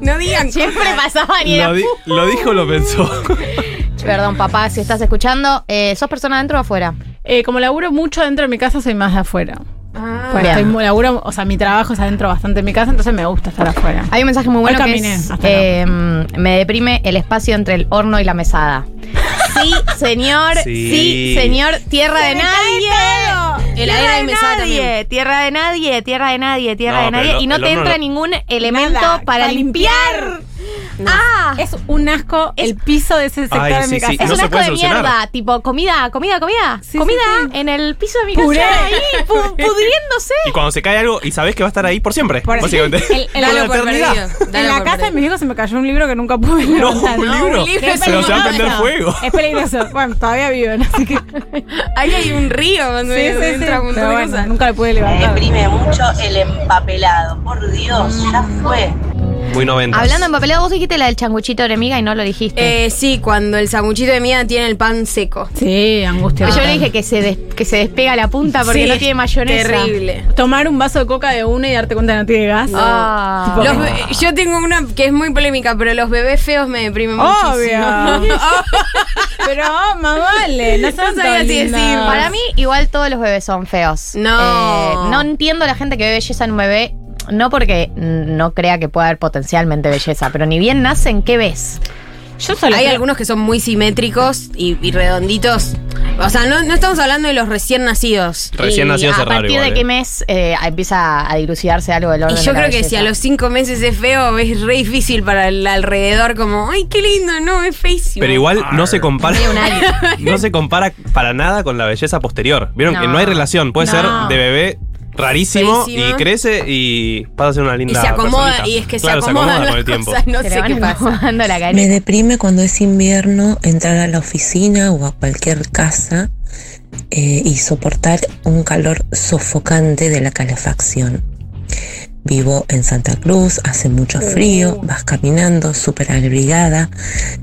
no digan Siempre pasaban y era. Lo, di- lo dijo o lo pensó. Perdón, papá, si estás escuchando, eh, ¿sos persona adentro o afuera? Eh, como laburo mucho dentro de mi casa, soy más de afuera. Ah. Pues estoy muy- laburo, o sea, mi trabajo es adentro bastante de mi casa, entonces me gusta estar afuera. Hay un mensaje muy bueno Hoy que caminé es, hasta eh, me deprime el espacio entre el horno y la mesada. Sí, señor, sí, Sí. señor, tierra de nadie. El Tierra aire de nadie, tierra de nadie, tierra de nadie, tierra No, de nadie. y no te entra no- ningún elemento Nada, para para limpiar. Ah, Es un asco el piso de ese sector Ay, de mi casa. sí. es no un asco de solucionar. mierda. Tipo, comida, comida, comida. Sí, comida sí, sí. en el piso de mi Puré. casa. Ahí, pu- pudriéndose. Y cuando se cae algo y sabes que va a estar ahí por siempre. Por- básicamente. El- el- Por Dalo la por eternidad. perdido. Dalo en la por casa de mis hijos se me cayó un libro que nunca pude No, levantar. un libro. Qué Pero se va a prender fuego. Es peligroso. Bueno, todavía viven, así que. Ahí hay un río cuando Sí, entra un montón Pero de bueno, cosas. nunca le pude levantar. mucho el empapelado. Por Dios, ya fue. Muy 90. Hablando en papelado, vos dijiste la del changuchito de hormiga y no lo dijiste. Eh, sí, cuando el sanguchito de mía tiene el pan seco. Sí, angustia. Yo le dije que se, des- que se despega la punta porque Sí, no tiene mayonesa. Terrible. Tomar un vaso de coca de una y darte cuenta que no tiene gas. Ah. Tipo, Los be- yo tengo una que es muy polémica, pero los bebés feos me deprimen Obvio. muchísimo. Pero, más vale, no son sabía tan si lindos. decir. Para mí, igual todos los bebés son feos. No. Eh, no entiendo la gente que ve belleza en un bebé. No porque no crea que pueda haber potencialmente belleza, pero ni bien nacen, ¿qué ves? Yo solo Hay creo- algunos que son muy simétricos y, y redonditos. O sea, no, no estamos hablando de los recién nacidos. Recién Y nacidos ¿A es raro partir igual, de eh. qué mes eh, empieza a dilucidarse algo del Y orden yo de la creo que belleza? si a los cinco meses es feo, es re difícil para el alrededor, como, ay, qué lindo, no, es feísimo. Pero igual no se compara. Medio un año. no se compara para nada con la belleza posterior. Vieron que No. no hay relación. Puede No. ser de bebé rarísimo y crece y pasa a ser una Y linda se acomoda, personita. y es que Claro, se acomodan con el tiempo. cosas, no Se sé qué pasa. la Me deprime cuando es invierno entrar a la oficina o a cualquier casa eh, y soportar un calor sofocante de la calefacción. Vivo en Santa Cruz, hace mucho frío, vas caminando súper abrigada,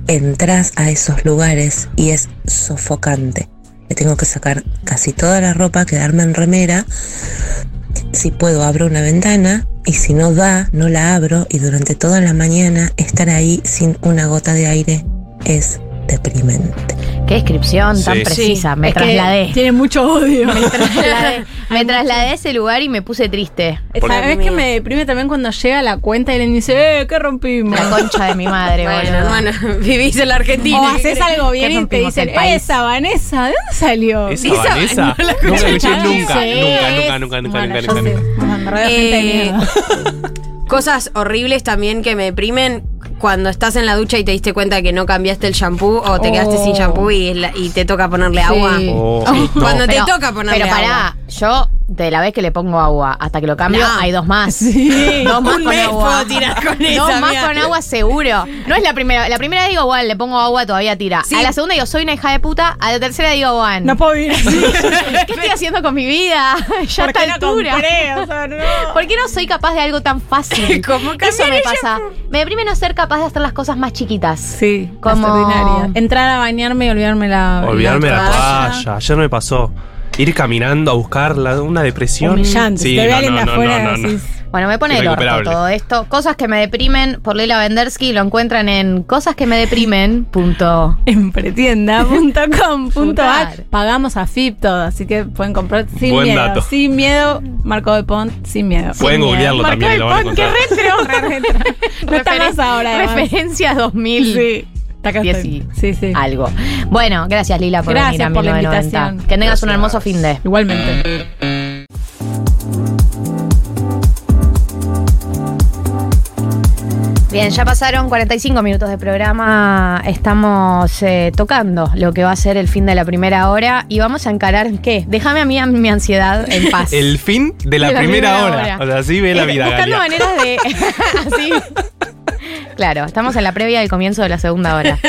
entras a esos lugares y es sofocante. Me tengo que sacar casi toda la ropa, quedarme en remera. Si puedo abro una ventana y si no da, no la abro y durante toda la mañana estar ahí sin una gota de aire es deprimente. Qué descripción tan Sí. precisa. Me Es que trasladé. Tiene mucho odio. Me trasladé. Me trasladé a ese lugar y me puse triste. ¿Sabes que me deprime también cuando llega la cuenta y le dice, eh, ¿qué rompimos? La concha de mi madre, Bueno, boludo. hermano, vivís en la Argentina. O haces algo ¿Qué bien y te dicen, el país? esa Vanessa, ¿de dónde salió? ¿Esa Vanessa? no la nunca escuché. nunca, nunca, nunca, nunca, nunca, Bueno, nunca, nunca. Bueno, Eh, mierda. Cosas horribles también que me deprimen cuando estás en la ducha y te diste cuenta que no cambiaste el shampoo o te quedaste Oh. sin shampoo y, te toca ponerle agua. Oh, Cuando te Pero- toca ponerle Pero pará, agua. yo de la vez que le pongo agua hasta que lo cambio, No. hay dos más. Sí. Dos más Un con mes agua. puedo tirar con Dos esa, más con agua seguro. No es la primera. La primera digo, bueno, le pongo agua, todavía tira. Sí. A la segunda digo, soy una hija de puta. A la tercera digo, bueno. No puedo vivir así. ¿Qué estoy haciendo con mi vida? ya a ¿Por esta no altura. compré? O sea, no. ¿Por qué no soy capaz de algo tan fácil? ¿Cómo Eso me pasa. Me deprime no ser capaz de hacer las cosas más chiquitas. Sí, Como- extraordinaria. Entrar a bañarme y olvidarme la Olvidarme la toalla. toalla. Ayer me pasó. Ir caminando a buscarla, una depresión. Humillante. Sí, te ve no, alguien no, de no, afuera, no, no. decís, Bueno, me pone el orto Irrecuperable. todo esto. Cosas que me deprimen por Leila Vendersky. Lo encuentran en cosas que me deprimen. Punto. Pagamos a FIP todo, así que pueden comprar sin Buen miedo. dato. Sin miedo, Marco de Pont, sin miedo. Pueden Sin googlearlo miedo. también, Marco lo van a de Pont, qué encontrar. retro. No está más ahora. además. Referencia 2000. Sí. Está acá Diez estoy. y Sí, sí. Algo. Bueno, gracias Lila por Gracias venir a por la 1990. invitación. Que tengas un hermoso fin de. Igualmente. Bien, ya pasaron 45 minutos de programa. Estamos eh, tocando lo que va a ser el fin de la primera hora y vamos a encarar qué. Déjame a mí a mi ansiedad en paz. El fin de la, De la primera, primera hora. hora. O sea, así ve la vida. Buscando Galia. maneras de. así. Claro, estamos en la previa del comienzo de la segunda hora.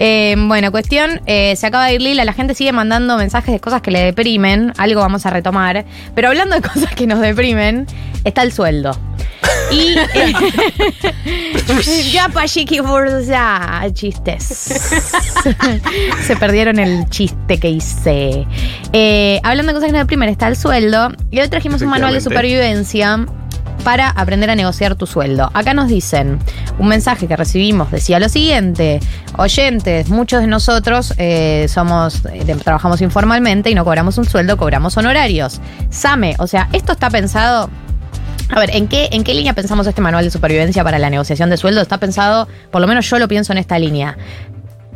Eh, bueno, cuestión, eh, se acaba de ir Lila, la gente sigue mandando mensajes de cosas que le deprimen, algo vamos a retomar, pero hablando de cosas que nos deprimen, está el sueldo. Y eh, ya burza, chistes. Se perdieron el chiste que hice. Eh, hablando de cosas que nos deprimen, está el sueldo. Y hoy trajimos un manual de supervivencia para aprender a negociar tu sueldo. Acá nos dicen, un mensaje que recibimos decía lo siguiente, oyentes, muchos de nosotros eh, somos, eh, trabajamos informalmente y no cobramos un sueldo, cobramos honorarios. Same, o sea, esto está pensado... A ver, ¿en qué, ¿en qué línea pensamos este manual de supervivencia para la negociación de sueldo? Está pensado, por lo menos yo lo pienso en esta línea.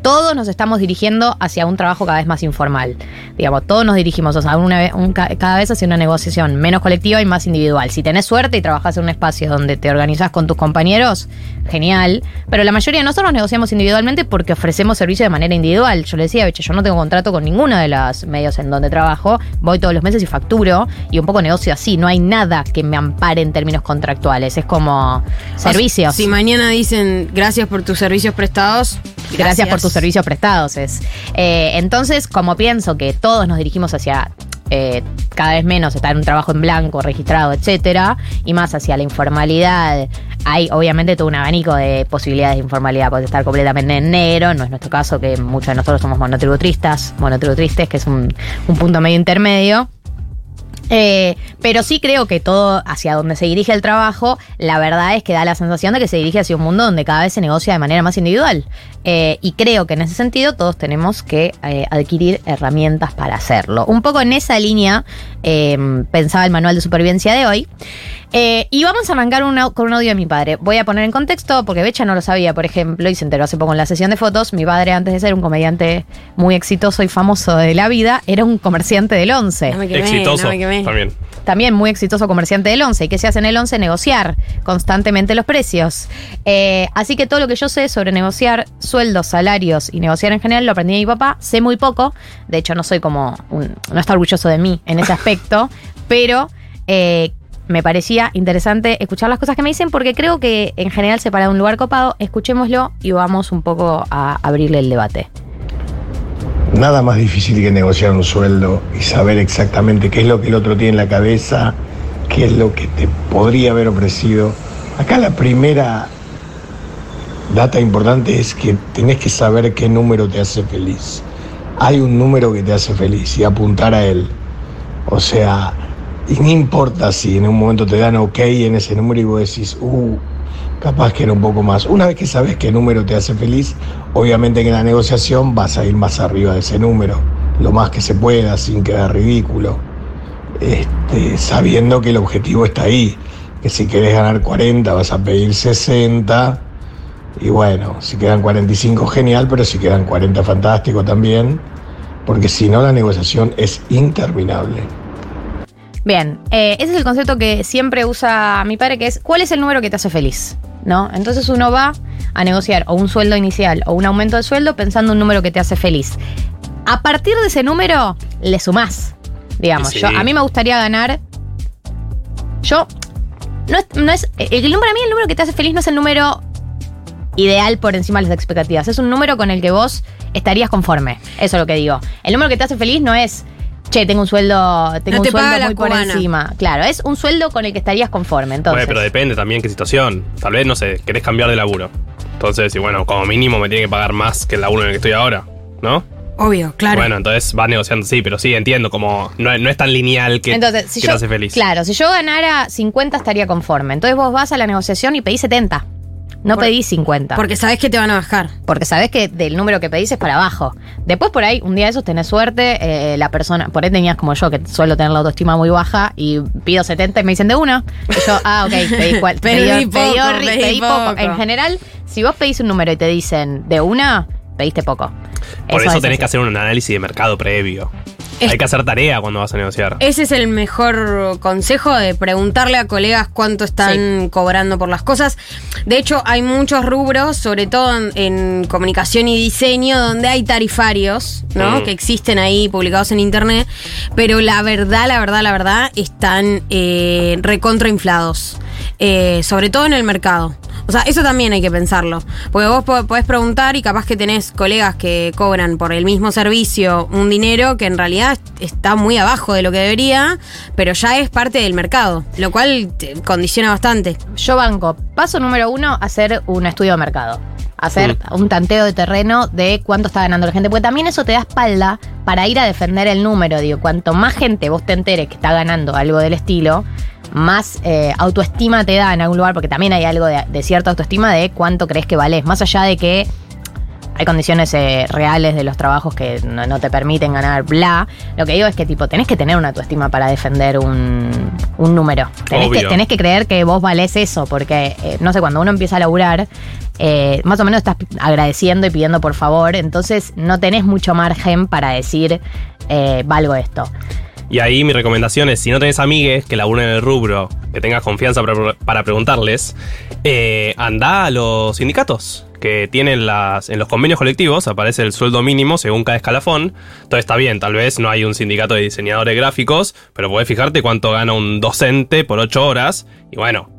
Todos nos estamos dirigiendo hacia un trabajo cada vez más informal. Digamos, todos nos dirigimos o sea, una un ca- cada vez hacia una negociación menos colectiva y más individual. Si tenés suerte y trabajás en un espacio donde te organizás con tus compañeros, genial. Pero la mayoría de nosotros negociamos individualmente porque ofrecemos servicio de manera individual. Yo le decía, "Beche, yo no tengo contrato con ninguno de los medios en donde trabajo. Voy todos los meses y facturo y un poco negocio así. No hay nada que me ampare en términos contractuales. Es como servicios. Si mañana dicen gracias por tus servicios prestados, Gracias, por tus servicios prestados. Es. Eh, entonces, como pienso que todos nos dirigimos hacia eh, cada vez menos estar en un trabajo en blanco, registrado, etcétera, y más hacia la informalidad, hay obviamente todo un abanico de posibilidades de informalidad. Puedes estar completamente en negro, no es nuestro caso, que muchos de nosotros somos monotributristas, monotributristas, que es un punto medio intermedio. Eh, pero sí creo que todo hacia donde se dirige el trabajo, la verdad es que da la sensación de que se dirige hacia un mundo donde cada vez se negocia de manera más individual. Eh, y creo que en ese sentido todos tenemos que eh, adquirir herramientas para hacerlo. Un poco en esa línea pensaba el manual de supervivencia de hoy. Eh, y vamos a arrancar con un audio de mi padre. Voy a poner en contexto, porque Becha no lo sabía, por ejemplo, y se enteró hace poco en la sesión de fotos. Mi padre, antes de ser un comediante muy exitoso y famoso de la vida, era un comerciante del 11. Exitoso también. También muy exitoso comerciante del 11. ¿Y qué se hace en el 11? Negociar constantemente los precios. Eh, así que todo lo que yo sé sobre negociar sueldos, salarios y negociar en general lo aprendí de mi papá. Sé muy poco. De hecho, no soy como. un- no está orgulloso de mí en ese aspecto. pero. eh, me parecía interesante escuchar las cosas que me dicen porque creo que en general se para de un lugar copado. Escuchémoslo y vamos un poco a abrirle el debate. Nada más difícil que negociar un sueldo y saber exactamente qué es lo que el otro tiene en la cabeza, qué es lo que te podría haber ofrecido. Acá la primera data importante es que tenés que saber qué número te hace feliz. Hay un número que te hace feliz y apuntar a él. O sea, y no importa si en un momento te dan ok en ese número y vos decís, uh, capaz que era un poco más. Una vez que sabes qué número te hace feliz, obviamente que en la negociación vas a ir más arriba de ese número, lo más que se pueda, sin quedar ridículo. Este, sabiendo que el objetivo está ahí, que si querés ganar 40 vas a pedir 60. Y bueno, si quedan 45 genial, pero si quedan 40 fantástico también, porque si no la negociación es interminable. Bien, eh, ese es el concepto que siempre usa mi padre, que es ¿cuál es el número que te hace feliz? ¿No? Entonces uno va a negociar o un sueldo inicial o un aumento de sueldo pensando un número que te hace feliz. A partir de ese número, le sumás. Digamos, Sí. yo, a mí me gustaría ganar. Yo. No es, no es. El número a mí, el número que te hace feliz no es el número ideal por encima de las expectativas. Es un número con el que vos estarías conforme. Eso es lo que digo. El número que te hace feliz no es, che, tengo un sueldo, tengo No un te sueldo muy por cubana. encima. Claro, es un sueldo con el que estarías conforme. Entonces, Bueno, pero depende también qué situación. Tal vez, no sé, querés cambiar de laburo. Entonces, y bueno, como mínimo me tiene que pagar más que el laburo en el que estoy ahora, ¿no? Obvio, claro. Bueno, entonces vas negociando, sí, pero sí, entiendo, como no, no es tan lineal que, Entonces, si que yo, te hace feliz. Claro, si yo ganara 50 estaría conforme. Entonces vos vas a la negociación y pedís 70. No Por- pedís 50. Porque sabés que te van a bajar. Porque sabés que del número que pedís es para abajo. Después por ahí, un día de esos tenés suerte, eh, la persona, por ahí tenías como yo, que suelo tener la autoestima muy baja, y pido 70 y me dicen de una. Y yo, ah, ok, pedí, cual, Pedí pedí- poco, pedí pedí pedí poco. poco. En general, si vos pedís un número y te dicen de una, pediste poco. Por eso, es tenés así. que hacer un análisis de mercado previo. Hay que hacer tarea cuando vas a negociar. Ese es el mejor consejo de preguntarle a colegas cuánto están cobrando por las cosas. De hecho, hay muchos rubros, sobre todo en, en comunicación y diseño, donde hay tarifarios, ¿no? Mm. Que existen ahí publicados en internet, pero la verdad, la verdad, la verdad, están eh, recontrainflados. Eh, sobre todo en el mercado. O sea, eso también hay que pensarlo. Porque vos po- podés preguntar y capaz que tenés colegas que cobran por el mismo servicio un dinero que en realidad está muy abajo de lo que debería, pero ya es parte del mercado, lo cual te condiciona bastante. Yo banco. Paso número uno, hacer un estudio de mercado. Hacer un tanteo de terreno de cuánto está ganando la gente. Porque también eso te da espalda para ir a defender el número. Digo, cuanto más gente vos te enteres que está ganando algo del estilo, más eh, autoestima te da en algún lugar. Porque también hay algo de, de cierta autoestima de cuánto crees que vales. Más allá de que hay condiciones eh, reales de los trabajos que no, no te permiten ganar, bla. Lo que digo es que, tipo, tenés que tener una autoestima para defender un, un número. Tenés que, Obvio. tenés que creer que vos valés eso, porque, eh, no sé, cuando uno empieza a laburar, eh, más o menos estás agradeciendo y pidiendo por favor, entonces no tenés mucho margen para decir, valgo esto. Y ahí mi recomendación es, si no tenés amigues que laburen en el rubro, que tengas confianza para, para preguntarles, eh, anda a los sindicatos que tienen las en los convenios colectivos aparece el sueldo mínimo según cada escalafón. Entonces está bien, tal vez no hay un sindicato de diseñadores gráficos, pero podés fijarte cuánto gana un docente por ocho horas y bueno,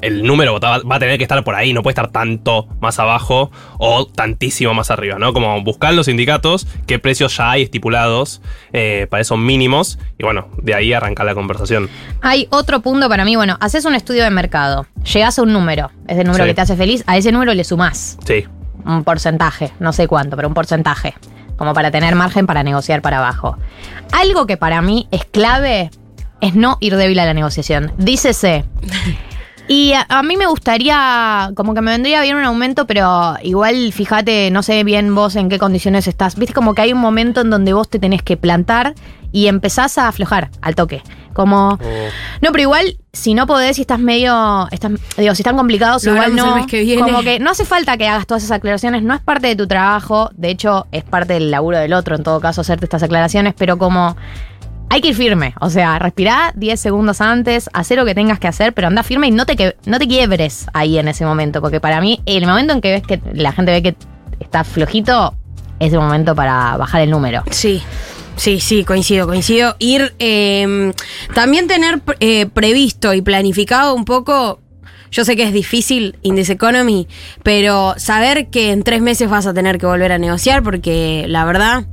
el número va va a tener que estar por ahí, no puede estar tanto más abajo o tantísimo más arriba, ¿no? Como buscar los sindicatos, qué precios ya hay estipulados eh, para esos mínimos y bueno, de ahí arrancar la conversación. Hay otro punto para mí, bueno, haces un estudio de mercado, llegás a un número, es el número Sí. que te hace feliz, a ese número le sumás Sí. un porcentaje, no sé cuánto, pero un porcentaje, como para tener margen para negociar para abajo. Algo que para mí es clave es no ir débil a la negociación. Dícese. Y a, a mí me gustaría, como que me vendría bien un aumento, pero igual fíjate, no sé bien vos en qué condiciones estás. Viste como que hay un momento en donde vos te tenés que plantar y empezás a aflojar al toque. Como, no, pero igual, si no podés, si estás medio, estás, digo, si están complicados, Lo igual no. que viene. Como que no hace falta que hagas todas esas aclaraciones, no es parte de tu trabajo, de hecho, es parte del laburo del otro, en todo caso, hacerte estas aclaraciones, pero como hay que ir firme. O sea, respirá 10 segundos antes, hacer lo que tengas que hacer, pero anda firme y no te, que, no te quiebres ahí en ese momento. Porque para mí, el momento en que ves que la gente ve que está flojito, es el momento para bajar el número. Sí. Sí, sí, coincido, coincido. Ir, eh, también tener eh, previsto y planificado un poco, yo sé que es difícil in this economy, pero saber que en tres meses vas a tener que volver a negociar porque la verdad...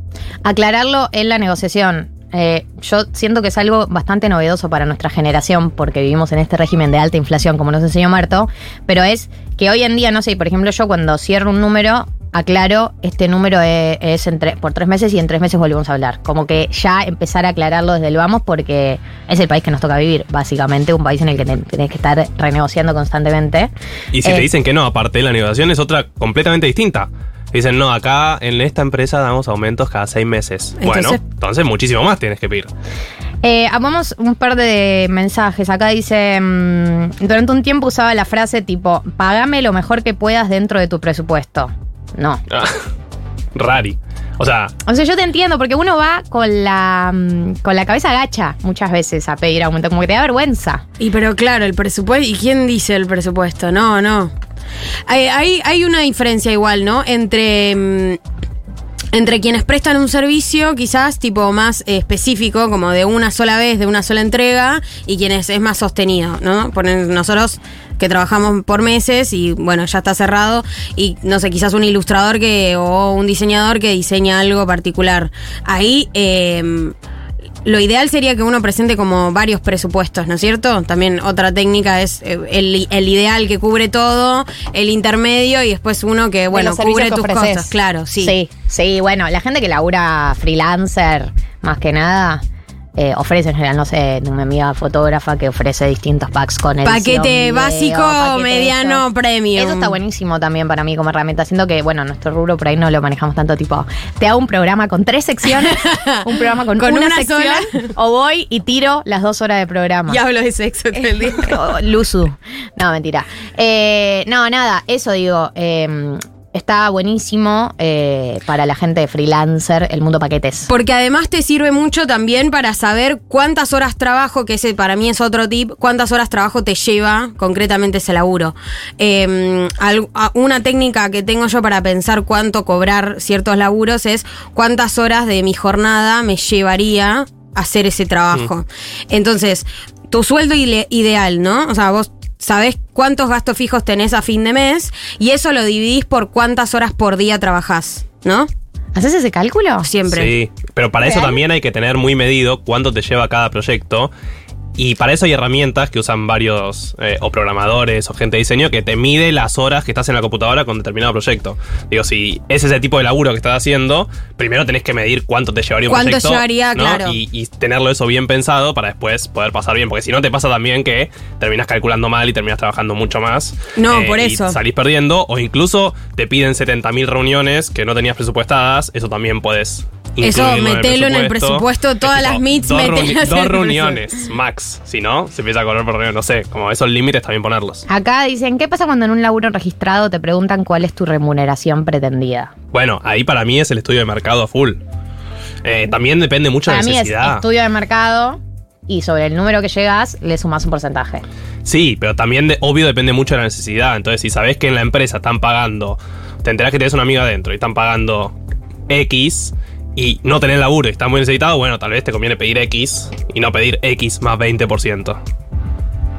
Aclararlo en la negociación. Eh, yo siento que es algo bastante novedoso para nuestra generación porque vivimos en este régimen de alta inflación, como nos enseñó Marto, pero es que hoy en día, no sé, por ejemplo, yo cuando cierro un número, aclaro, este número es, es en tre- por tres meses y en tres meses volvemos a hablar. Como que ya empezar a aclararlo desde el vamos porque es el país que nos toca vivir, básicamente, un país en el que te- tenés que estar renegociando constantemente. Y si Eh, te dicen que no, aparte la negociación es otra completamente distinta. Dicen, no, acá en esta empresa damos aumentos cada seis meses. bueno, Entonces- muchísimo más tienes que pedir. Eh, vamos un par de mensajes. Acá dice, mm, durante un tiempo usaba la frase tipo, pagame lo mejor que puedas dentro de tu presupuesto. No. Ah, Rari. O sea, O sea, yo te entiendo, porque uno va con la, mm, con la cabeza agacha muchas veces a pedir aumento, como que te da vergüenza. Y pero claro, el presupuesto, ¿y quién dice el presupuesto? No, no. Hay, hay, una diferencia igual, ¿no? Entre... mm, entre quienes prestan un servicio quizás tipo más específico, como de una sola vez, de una sola entrega, y quienes es más sostenido, ¿no? Nosotros que trabajamos por meses y bueno, ya está cerrado y no sé, quizás un ilustrador que o un diseñador que diseña algo particular. Ahí eh, lo ideal sería que uno presente como varios presupuestos, ¿no es cierto? También otra técnica es eh, el, el ideal que cubre todo, el intermedio y después uno que, bueno, cubre que tus ofreces. cosas. Claro, sí. Sí, sí, bueno, la gente que labura freelancer, más que nada, eh, ofrece en general, no sé, una amiga fotógrafa que ofrece distintos packs con el Paquete básico, mediano, premium. Eso está buenísimo también para mí como herramienta. Siento que, bueno, nuestro rubro por ahí no lo manejamos tanto, tipo, te hago un programa con tres secciones, un programa con, Con una, una sección, sola. o voy y tiro las dos horas de programa. Y hablo de sexo todo el día. Luzu. No, mentira. Eh, no, nada, eso digo. eh, está buenísimo eh, para la gente de freelancer, el mundo paquetes. Porque además te sirve mucho también para saber cuántas horas trabajo, que ese para mí es otro tip, cuántas horas trabajo te lleva concretamente ese laburo. Eh, al- a- una técnica que tengo yo para pensar cuánto cobrar ciertos laburos es cuántas horas de mi jornada me llevaría hacer ese trabajo. Entonces, tu sueldo ideal, ¿no? O sea, vos sabés cuántos gastos fijos tenés a fin de mes y eso lo dividís por cuántas horas por día trabajás, ¿no? ¿Haces ese cálculo? Siempre. Sí, pero para eso también hay que tener muy medido cuánto te lleva cada proyecto. Y para eso hay herramientas que usan varios eh, o programadores o gente de diseño que te mide las horas que estás en la computadora con determinado proyecto. Digo, si es ese tipo de laburo que estás haciendo, primero tenés que medir cuánto te llevaría un ¿Cuánto proyecto. llevaría? ¿no? Claro. Y, y tenerlo eso bien pensado para después poder pasar bien. Porque si no te pasa también que terminas calculando mal y terminas trabajando mucho más. eh, No, por y eso. salís perdiendo. O incluso te piden 70.000 reuniones que no tenías presupuestadas. Eso también puedes Eso, metelo en el presupuesto, todas las meets, dos, metelas reuni- en dos reuniones max. Si no, se empieza a cobrar por reunión. No sé, como esos límites también ponerlos. Acá dicen, ¿qué pasa cuando en un laburo registrado te preguntan cuál es tu remuneración pretendida? Bueno, ahí para mí es el estudio de mercado a full. Eh, también depende mucho de la mí es necesidad. estudio de mercado y sobre el número que llegas le sumas un porcentaje. Sí, pero también de- obvio depende mucho de la necesidad. Entonces, si sabes que en la empresa están pagando, te enterás que tenés una amiga adentro y están pagando X y no tenés laburo y estás muy necesitado, bueno, tal vez te conviene pedir X y no pedir X más 20%.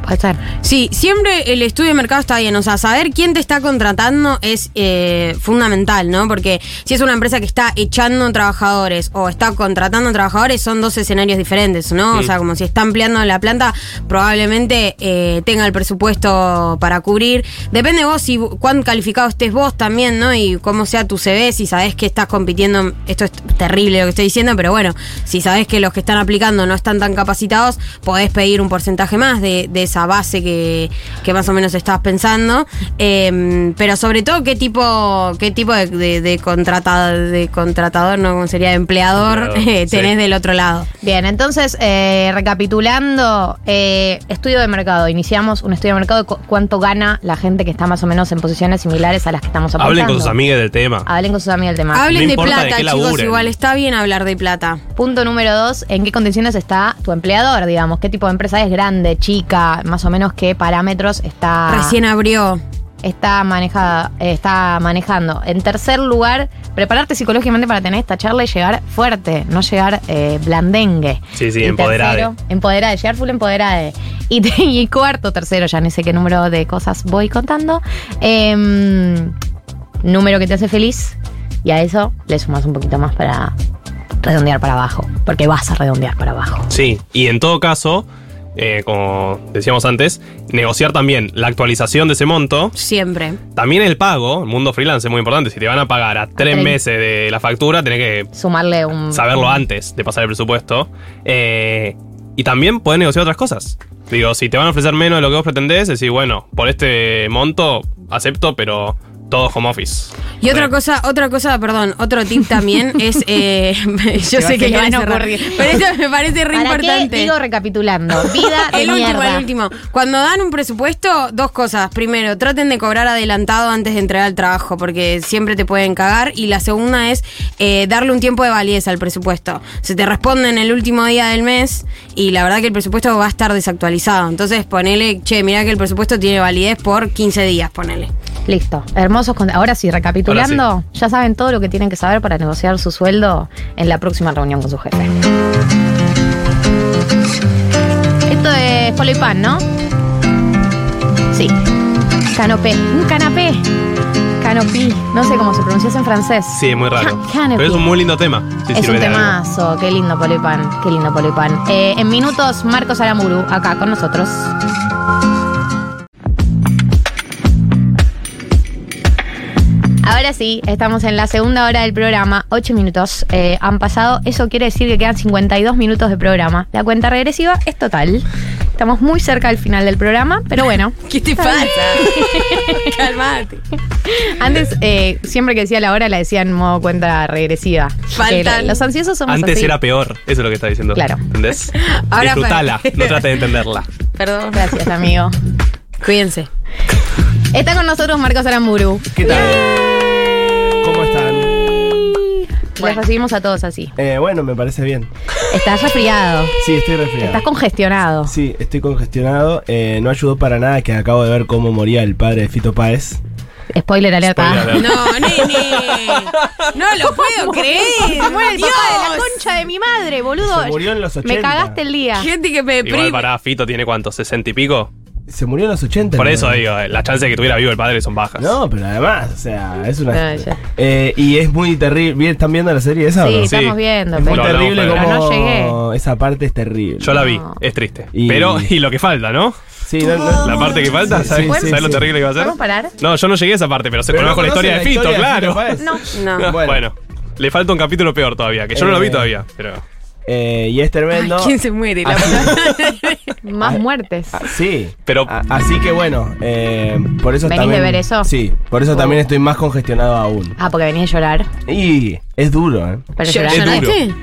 Puede ser. Sí, siempre el estudio de mercado está bien. O sea, saber quién te está contratando es eh, fundamental, ¿no? Porque si es una empresa que está echando trabajadores o está contratando trabajadores, son dos escenarios diferentes, ¿no? O sea, como si está ampliando la planta, probablemente eh, tenga el presupuesto para cubrir. Depende de vos si cuán calificado estés vos también, ¿no? Y cómo sea tu CV, si sabés que estás compitiendo. Esto es terrible lo que estoy diciendo, pero bueno, si sabés que los que están aplicando no están tan capacitados, podés pedir un porcentaje más de, de esa base que, que más o menos estabas pensando. Eh, pero sobre todo, ¿qué tipo, qué tipo de, de, de contrata- de contratador, no como sería de empleador, Empleador, eh, sí. tenés del otro lado? Bien, entonces, eh, recapitulando, eh, estudio de mercado. Iniciamos un estudio de mercado de cu- cuánto gana la gente que está más o menos en posiciones similares a las que estamos apuntando. Hablen con sus amigas del tema. Hablen con sus amigas del tema. Hablen No de plata, chicos, laburen. igual está bien hablar de plata. Punto número dos, ¿en qué condiciones está tu empleador, digamos? ¿Qué tipo de empresa es? ¿Grande, chica? Más o menos qué parámetros está... Recién abrió. Está, manejada, está manejando. En tercer lugar, prepararte psicológicamente para tener esta charla y llegar fuerte, no llegar eh, blandengue. Sí, sí, Y empoderade. tercero, Empoderade, llegar full empoderade. Y, te- y cuarto, tercero, ya no sé qué número de cosas voy contando. em, número que te hace feliz. Y a eso le sumas un poquito más para redondear para abajo. Porque vas a redondear para abajo. Sí, y en todo caso, eh, como decíamos antes, negociar también la actualización de ese monto. Siempre. También el pago, el mundo freelance es muy importante. Si te van a pagar a tres meses de la factura, tenés que Sumarle un. saberlo un- antes de pasar el presupuesto. Eh, y también podés negociar otras cosas. Digo, si te van a ofrecer menos de lo que vos pretendés, decir, bueno, por este monto acepto, pero todo home office. Y otra cosa, otra cosa, perdón, otro tip también es, eh, yo sé que van querés a cerrar, ocurrir. pero esto me parece re ¿Para qué? importante. Digo recapitulando. Vida de el último, el último. Cuando dan un presupuesto, dos cosas. Primero, traten de cobrar adelantado antes de entregar el trabajo, porque siempre te pueden cagar. Y la segunda es eh, darle un tiempo de validez al presupuesto. Se te responde en el último día del mes y la verdad que el presupuesto va a estar desactualizado. Entonces ponele, che, mirá que el presupuesto tiene validez por 15 días, ponele. Listo. Hermosos. con- Ahora sí, recapitulando, ya saben todo lo que tienen que saber para negociar su sueldo en la próxima reunión con su jefe. Esto es polo y pan, ¿no? Sí. Canopé. Un canapé. Canopí. No sé cómo se pronuncia en francés. Sí, es muy raro. Canopy. Pero es un muy lindo tema. si es un temazo. Qué lindo polo y pan. Qué lindo polo y pan. Eh, en minutos, Marcos Aramuru, acá con nosotros. Ahora sí, estamos en la segunda hora del programa. Ocho minutos eh, han pasado. Eso quiere decir que quedan 52 minutos de programa. La cuenta regresiva es total. Estamos muy cerca del final del programa, pero bueno. ¿Qué te pasa? Calmate. Antes, eh, siempre que decía la hora, la decía en modo cuenta regresiva. Faltan- Los ansiosos somos Antes así. era peor, eso es lo que está diciendo. Claro. ¿Entendés? Ahora Disfrutala, no trates de entenderla. Perdón. Gracias, amigo. Cuídense. Está con nosotros Marcos Aramburu. ¿Qué tal? Les recibimos a todos así. Eh, bueno, me parece bien. Estás resfriado. Sí, estoy resfriado. Estás congestionado. Sí, estoy congestionado. Eh, no ayudó para nada que acabo de ver cómo moría el padre de Fito Páez. Spoiler alerta. Spoiler alert. No, nene. No lo puedo creer. Se muere el Dios. papá de la concha de mi madre, boludo. Se murió en los 80. Me cagaste el día. Gente que me Igual deprime. para Fito tiene cuánto, 60 y pico. Se murió en los 80. Por ¿no? eso digo, las chances de que tuviera vivo el padre son bajas. No, pero además, o sea, es una. Ah. Eh, y es muy terrible. ¿Bien- ¿Están viendo la serie esa Sí, o no? estamos viendo. Es muy pero- terrible pero como. no llegué. Esa parte es terrible. Yo la vi, es triste. Y- Pero, y lo que falta, ¿no? Sí, no, no- La parte que falta, Sí, ¿sabes, sí, ¿sabes sí, lo sí. terrible que va a ser? ¿Podemos parar? No, yo no llegué a esa parte, pero se Pero conozco no la historia de Fito, claro. No. No. Bueno. Bueno, le falta un capítulo peor todavía, que yo no lo vi Eh, todavía, pero. Eh, y es tremendo. Ay, ¿Quién se muere? La Más muertes. Ah, Sí. Pero A- así que bueno, eh, por eso ¿Venís también. de ver eso? Sí, por eso también estoy más congestionado aún. Ah, porque venís a llorar. Y es duro, ¿eh? Pero llorar. ¿Lloraste?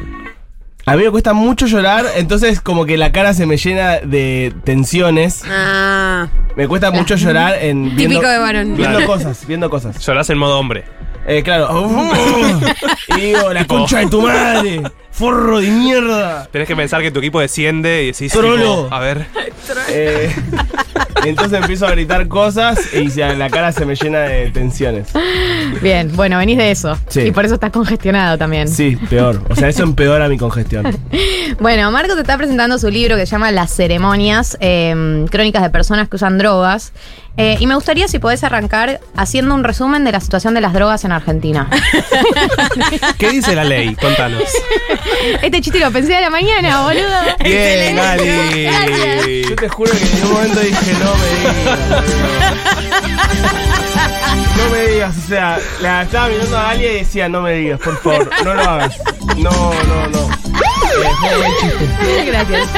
A mí me cuesta mucho llorar, entonces como que la cara se me llena de tensiones. Ah. Me cuesta mucho llorar en viendo, Típico de varón. viendo Claro. cosas, viendo cosas. Llorás en modo hombre. Eh, claro. y digo, la concha de tu madre, forro de mierda. Tenés que pensar que tu equipo desciende y decís. Trolo. tipo, a ver. Eh, entonces empiezo a gritar cosas y se- la cara se me llena de tensiones. Bien, bueno, venís de eso. Sí. Y por eso estás congestionado también. Sí, peor. O sea, eso empeora mi congestión. Bueno, Marco te está presentando su libro que se llama Las ceremonias, eh, crónicas de personas que usan drogas. Eh, y me gustaría si podés arrancar haciendo un resumen de la situación de las drogas en Argentina. ¿Qué dice la ley? Contanos. este chiste lo pensé a la mañana, boludo. Bien, Gali. Yo te juro que en un momento dije, no me digas. No me digas, o sea, la estaba mirando a alguien y decía, no me digas, por favor, no lo hagas. No, no, no. Gracias.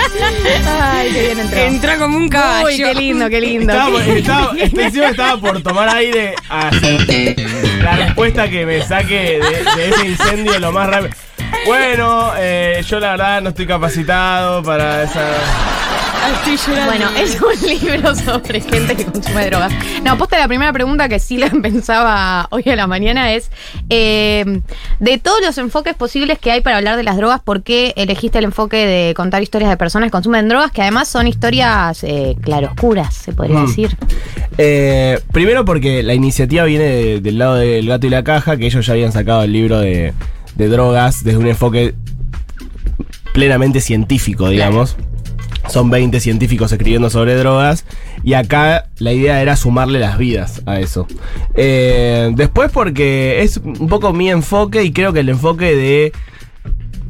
Ay, qué bien entró. Entra como un caballo. Uy, qué lindo, qué lindo. Estaba, estaba, este encima estaba por tomar aire a la respuesta que me saque de, de ese incendio lo más rápido. Bueno, eh, yo la verdad no estoy capacitado para esa. Estoy llorando. Bueno, es un libro sobre gente que consume drogas. No, posta la primera pregunta que sí la pensaba hoy a la mañana es, eh, de todos los enfoques posibles que hay para hablar de las drogas, ¿por qué elegiste el enfoque de contar historias de personas que consumen drogas, que además son historias eh, claroscuras, se podría Mm. decir? Eh, primero porque la iniciativa viene de- del lado del gato y la caja, que ellos ya habían sacado el libro de, de drogas desde un enfoque plenamente científico, digamos. Son 20 científicos escribiendo sobre drogas. Y acá la idea era sumarle las vidas a eso. Eh, después porque es un poco mi enfoque y creo que el enfoque de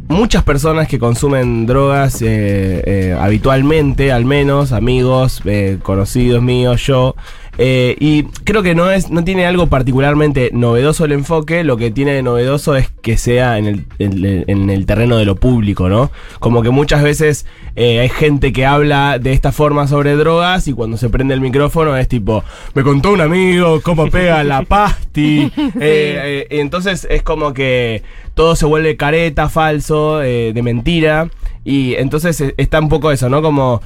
muchas personas que consumen drogas eh, eh, habitualmente, al menos, amigos, eh, conocidos míos, yo. Eh, y creo que no es, no tiene algo particularmente novedoso el enfoque, lo que tiene de novedoso es que sea en el, en, en el terreno de lo público, ¿no? Como que muchas veces eh, hay gente que habla de esta forma sobre drogas y cuando se prende el micrófono es tipo, me contó un amigo cómo pega la pasti. Eh, eh, entonces es como que todo se vuelve careta, falso, de mentira. Y entonces eh, está un poco eso, ¿no? Como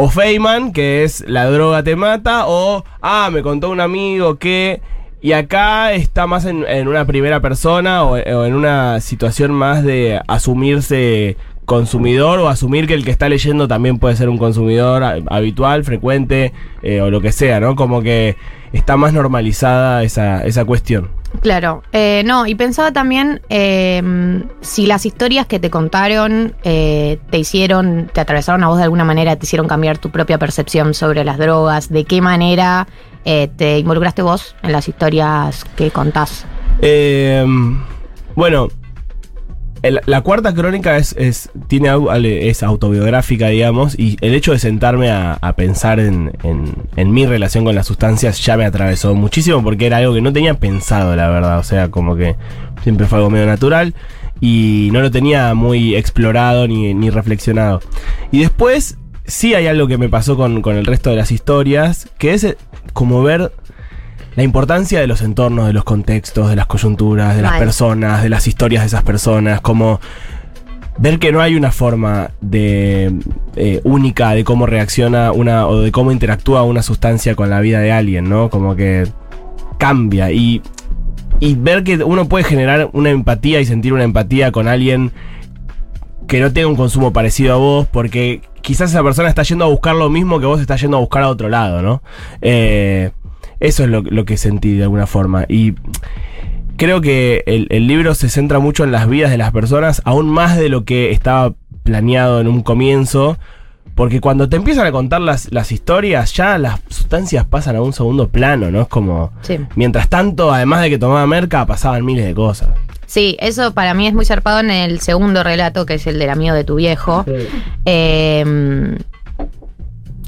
o Feynman, que es la droga te mata, o ah, me contó un amigo que. Y acá está más en, en una primera persona o, o en una situación más de asumirse consumidor o asumir que el que está leyendo también puede ser un consumidor ha- habitual, frecuente eh, o lo que sea, ¿no? Como que está más normalizada esa, esa cuestión. Claro, eh, no, y pensaba también eh, si las historias que te contaron te hicieron, te atravesaron a vos de alguna manera, te hicieron cambiar tu propia percepción sobre las drogas, de qué manera te involucraste vos en las historias que contás. Eh, bueno, la cuarta crónica es, es, tiene, es autobiográfica, digamos, y el hecho de sentarme a, a pensar en, en- en mi relación con las sustancias ya me atravesó muchísimo porque era algo que no tenía pensado, la verdad. O sea, como que siempre fue algo medio natural y no lo tenía muy explorado ni, ni reflexionado. Y después, sí hay algo que me pasó con, con el resto de las historias, que es eh, como ver la importancia de los entornos, de los contextos, de las coyunturas, de las Mal. personas, de las historias de esas personas, como ver que no hay una forma de eh, única de cómo reacciona una o de cómo interactúa una sustancia con la vida de alguien, ¿no? Como que cambia y y ver que uno puede generar una empatía y sentir una empatía con alguien que no tenga un consumo parecido a vos, porque quizás esa persona está yendo a buscar lo mismo que vos estás yendo a buscar a otro lado, ¿no? Eh, eso es lo, lo que sentí de alguna forma. Y creo que el, el libro se centra mucho en las vidas de las personas, aún más de lo que estaba planeado en un comienzo. Porque cuando te empiezan a contar las, las historias, ya las sustancias pasan a un segundo plano, ¿no? Es como. Sí. Mientras tanto, además de que tomaba merca, pasaban miles de cosas. Sí, eso para mí es muy zarpado en el segundo relato, que es el del amigo de tu viejo. Eh,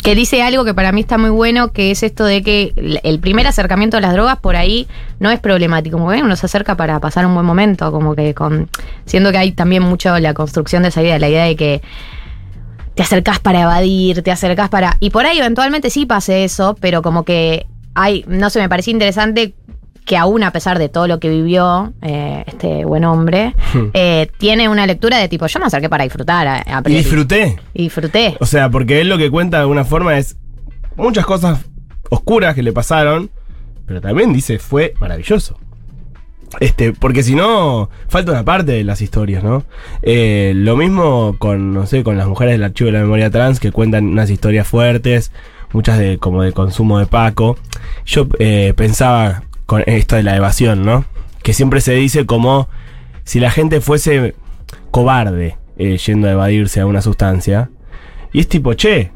que dice algo que para mí está muy bueno, que es esto de que el- primer acercamiento a las drogas por ahí no es problemático, como que uno se acerca para pasar un buen momento, como que con siendo que hay también mucho la construcción de esa idea, la idea de que te acercás para evadir, te acercás para y por ahí eventualmente sí pase eso, pero como que hay, no sé, me parecía interesante que aún a pesar de todo lo que vivió eh, este buen hombre, eh, tiene una lectura de tipo, yo me acerqué para disfrutar. A, a Y disfruté. Y disfruté. O sea, porque él lo que cuenta de alguna forma es muchas cosas oscuras que le pasaron, pero también dice fue maravilloso. Este, porque si no, falta una parte de las historias, ¿no? Eh, lo mismo con, no sé, con las mujeres del archivo de la memoria trans que cuentan unas historias fuertes, muchas de como de consumo de Paco. Yo pensaba con esto de la evasión, ¿no? Que siempre se dice como si la gente fuese cobarde eh, yendo a evadirse a una sustancia. Y es tipo, che,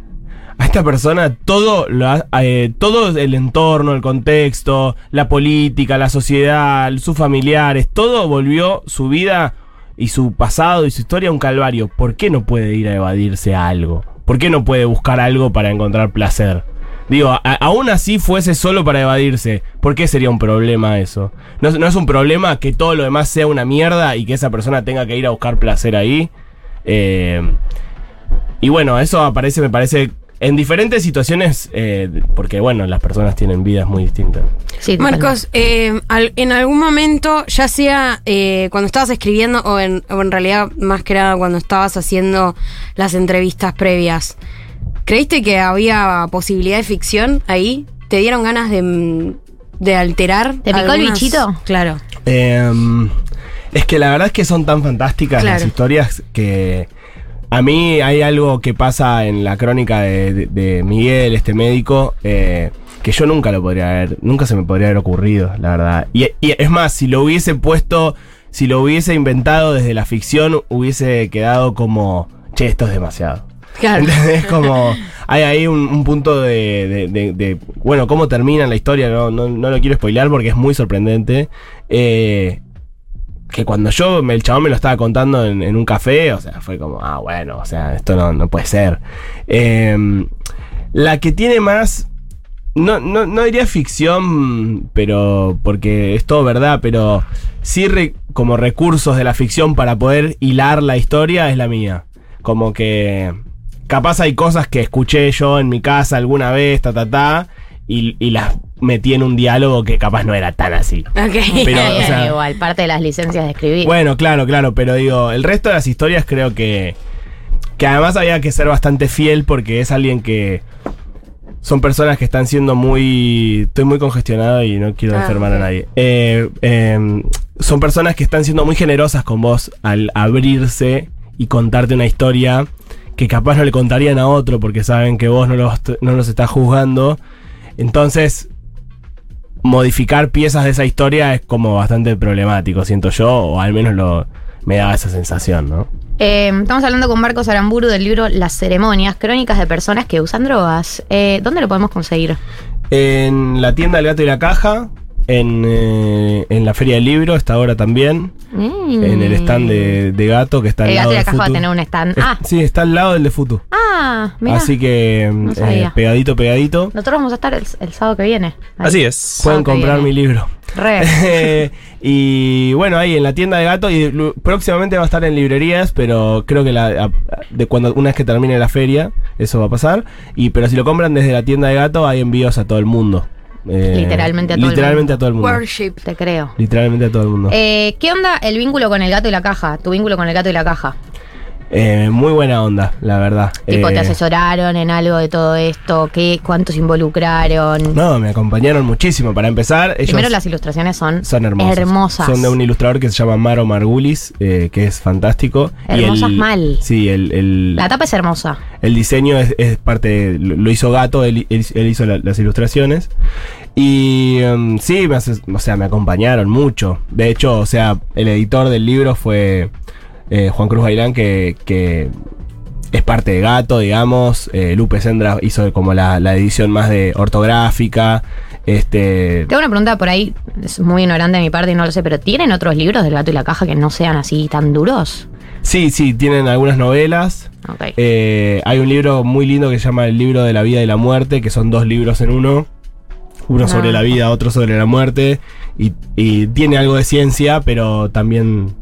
a esta persona todo, lo eh, todo el entorno, el contexto, la política, la sociedad, sus familiares, todo volvió su vida y su pasado y su historia un calvario. ¿Por qué no puede ir a evadirse a algo? ¿Por qué no puede buscar algo para encontrar placer? Digo, a- aún así fuese solo para evadirse, ¿por qué sería un problema eso? ¿No, es- no es un problema que todo lo demás sea una mierda y que esa persona tenga que ir a buscar placer ahí? Eh, y bueno, eso aparece, me parece, en diferentes situaciones, eh, porque bueno, las personas tienen vidas muy distintas. Marcos, eh, al- en algún momento, ya sea eh, cuando estabas escribiendo o en, o en realidad más que nada cuando estabas haciendo las entrevistas previas, ¿creíste que había posibilidad de ficción ahí? ¿Te dieron ganas de, de alterar? ¿Te picó el bichito? Claro. Em, es que la verdad es que son tan fantásticas las historias que a mí hay algo que pasa en la crónica de, de- de Miguel, este médico, eh, que yo nunca lo podría haber, nunca se me podría haber ocurrido, la verdad. Y, y es más, si lo hubiese puesto, si lo hubiese inventado desde la ficción, hubiese quedado como, che, esto es demasiado. Claro. Es como, hay ahí un, un punto de, de- de- bueno, cómo termina la historia, no, no, no lo quiero spoilear porque es muy sorprendente. Eh, que cuando yo, el chabón me lo estaba contando en, un café, o sea, fue como, ah, bueno, o sea, esto no, no puede ser. Eh, la que tiene más, no, no, no diría ficción, pero porque es todo verdad, pero sí como recursos de la ficción para poder hilar la historia es la mía. Como que capaz hay cosas que escuché yo en mi casa alguna vez, ta, ta, ta, y, y las metí en un diálogo que capaz no era tan así. Pero, o sea, Igual, parte de las licencias de escribir. bueno, claro, claro, pero digo, el resto de las historias creo que. Que además había que ser bastante fiel porque es alguien que. Son personas que están siendo muy. Estoy muy congestionado y no quiero Ah, enfermar a nadie. Eh, eh, son personas que están siendo muy generosas con vos al abrirse y contarte una historia que capaz no le contarían a otro porque saben que vos no los, no los estás juzgando. Entonces, modificar piezas de esa historia es como bastante problemático, siento yo, o al menos lo, me daba esa sensación, ¿no? Eh, estamos hablando con Marcos Aramburu del libro Las ceremonias, crónicas de personas que usan drogas. Eh, ¿Dónde lo podemos conseguir? En la tienda del gato y la caja, en, eh, en la feria del libro, está ahora también, Mm. en el stand de, de gato que está al El lado gato la va a tener un stand. Es- Ah, Sí, está al lado del de Futu. ah, mira. Así que No eh, pegadito, pegadito. Nosotros vamos a estar el, el sábado que viene. Ahí. Así es. Pueden comprar mi libro. Re. y bueno, ahí en la tienda de gato y próximamente va a estar en librerías, pero creo que la, a- de cuando una vez que termine la feria, eso va a pasar. Y pero si lo compran desde la tienda de gato, hay envíos a todo el mundo. Eh, Literalmente a todo literalmente el a todo el mundo. Worship. Te creo. Literalmente a todo el mundo. Eh, ¿Qué onda el vínculo con el gato y la caja? Tu vínculo con el gato y la caja. Eh, muy buena onda, la verdad. Tipo, ¿te Eh, asesoraron en algo de todo esto? ¿Qué, ¿Cuántos involucraron? No, me acompañaron muchísimo. Para empezar, ellos Primero las ilustraciones son, son hermosas. hermosas. Son de un ilustrador que se llama Maro Margulis, eh, que es fantástico. Y Hermosas el- mal. Sí, el, el, La tapa es hermosa. el diseño es, es parte, lo hizo Gato, él, él- él hizo la- las ilustraciones. Y em, sí, me, o sea, me acompañaron mucho. De hecho, o sea, el editor del libro fue eh, Juan Cruz Bailán, que, que es parte de Gato, digamos. Eh, Lupe Sendra hizo como la, la edición más de ortográfica. Este, Tengo una pregunta por ahí, es muy ignorante de mi parte y no lo sé, pero ¿tienen otros libros del gato y la caja que no sean así tan duros? Sí, sí, tienen algunas novelas. Ok. Eh, hay un libro muy lindo que se llama El libro de la vida y la muerte, que son dos libros en uno. Uno sobre Ah. la vida, otro sobre la muerte. Y, y tiene algo de ciencia, pero también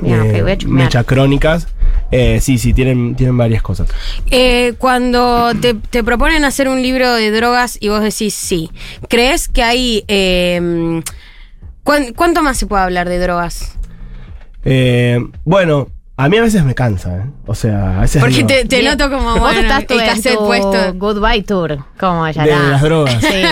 Bien, ok, voy a chusmear. mecha crónicas. Eh, sí, sí, tienen, tienen varias cosas. Eh, cuando te, te proponen hacer un libro de drogas y vos decís sí, ¿crees que hay... eh, ¿cuán- ¿Cuánto más se puede hablar de drogas? Eh, bueno, a mí a veces me cansa, ¿eh? O sea, a veces. Porque digo, te, te noto como, Vos bueno, estás tu, el cassette tu puesto. Goodbye Tour, como ella de las drogas. Sí.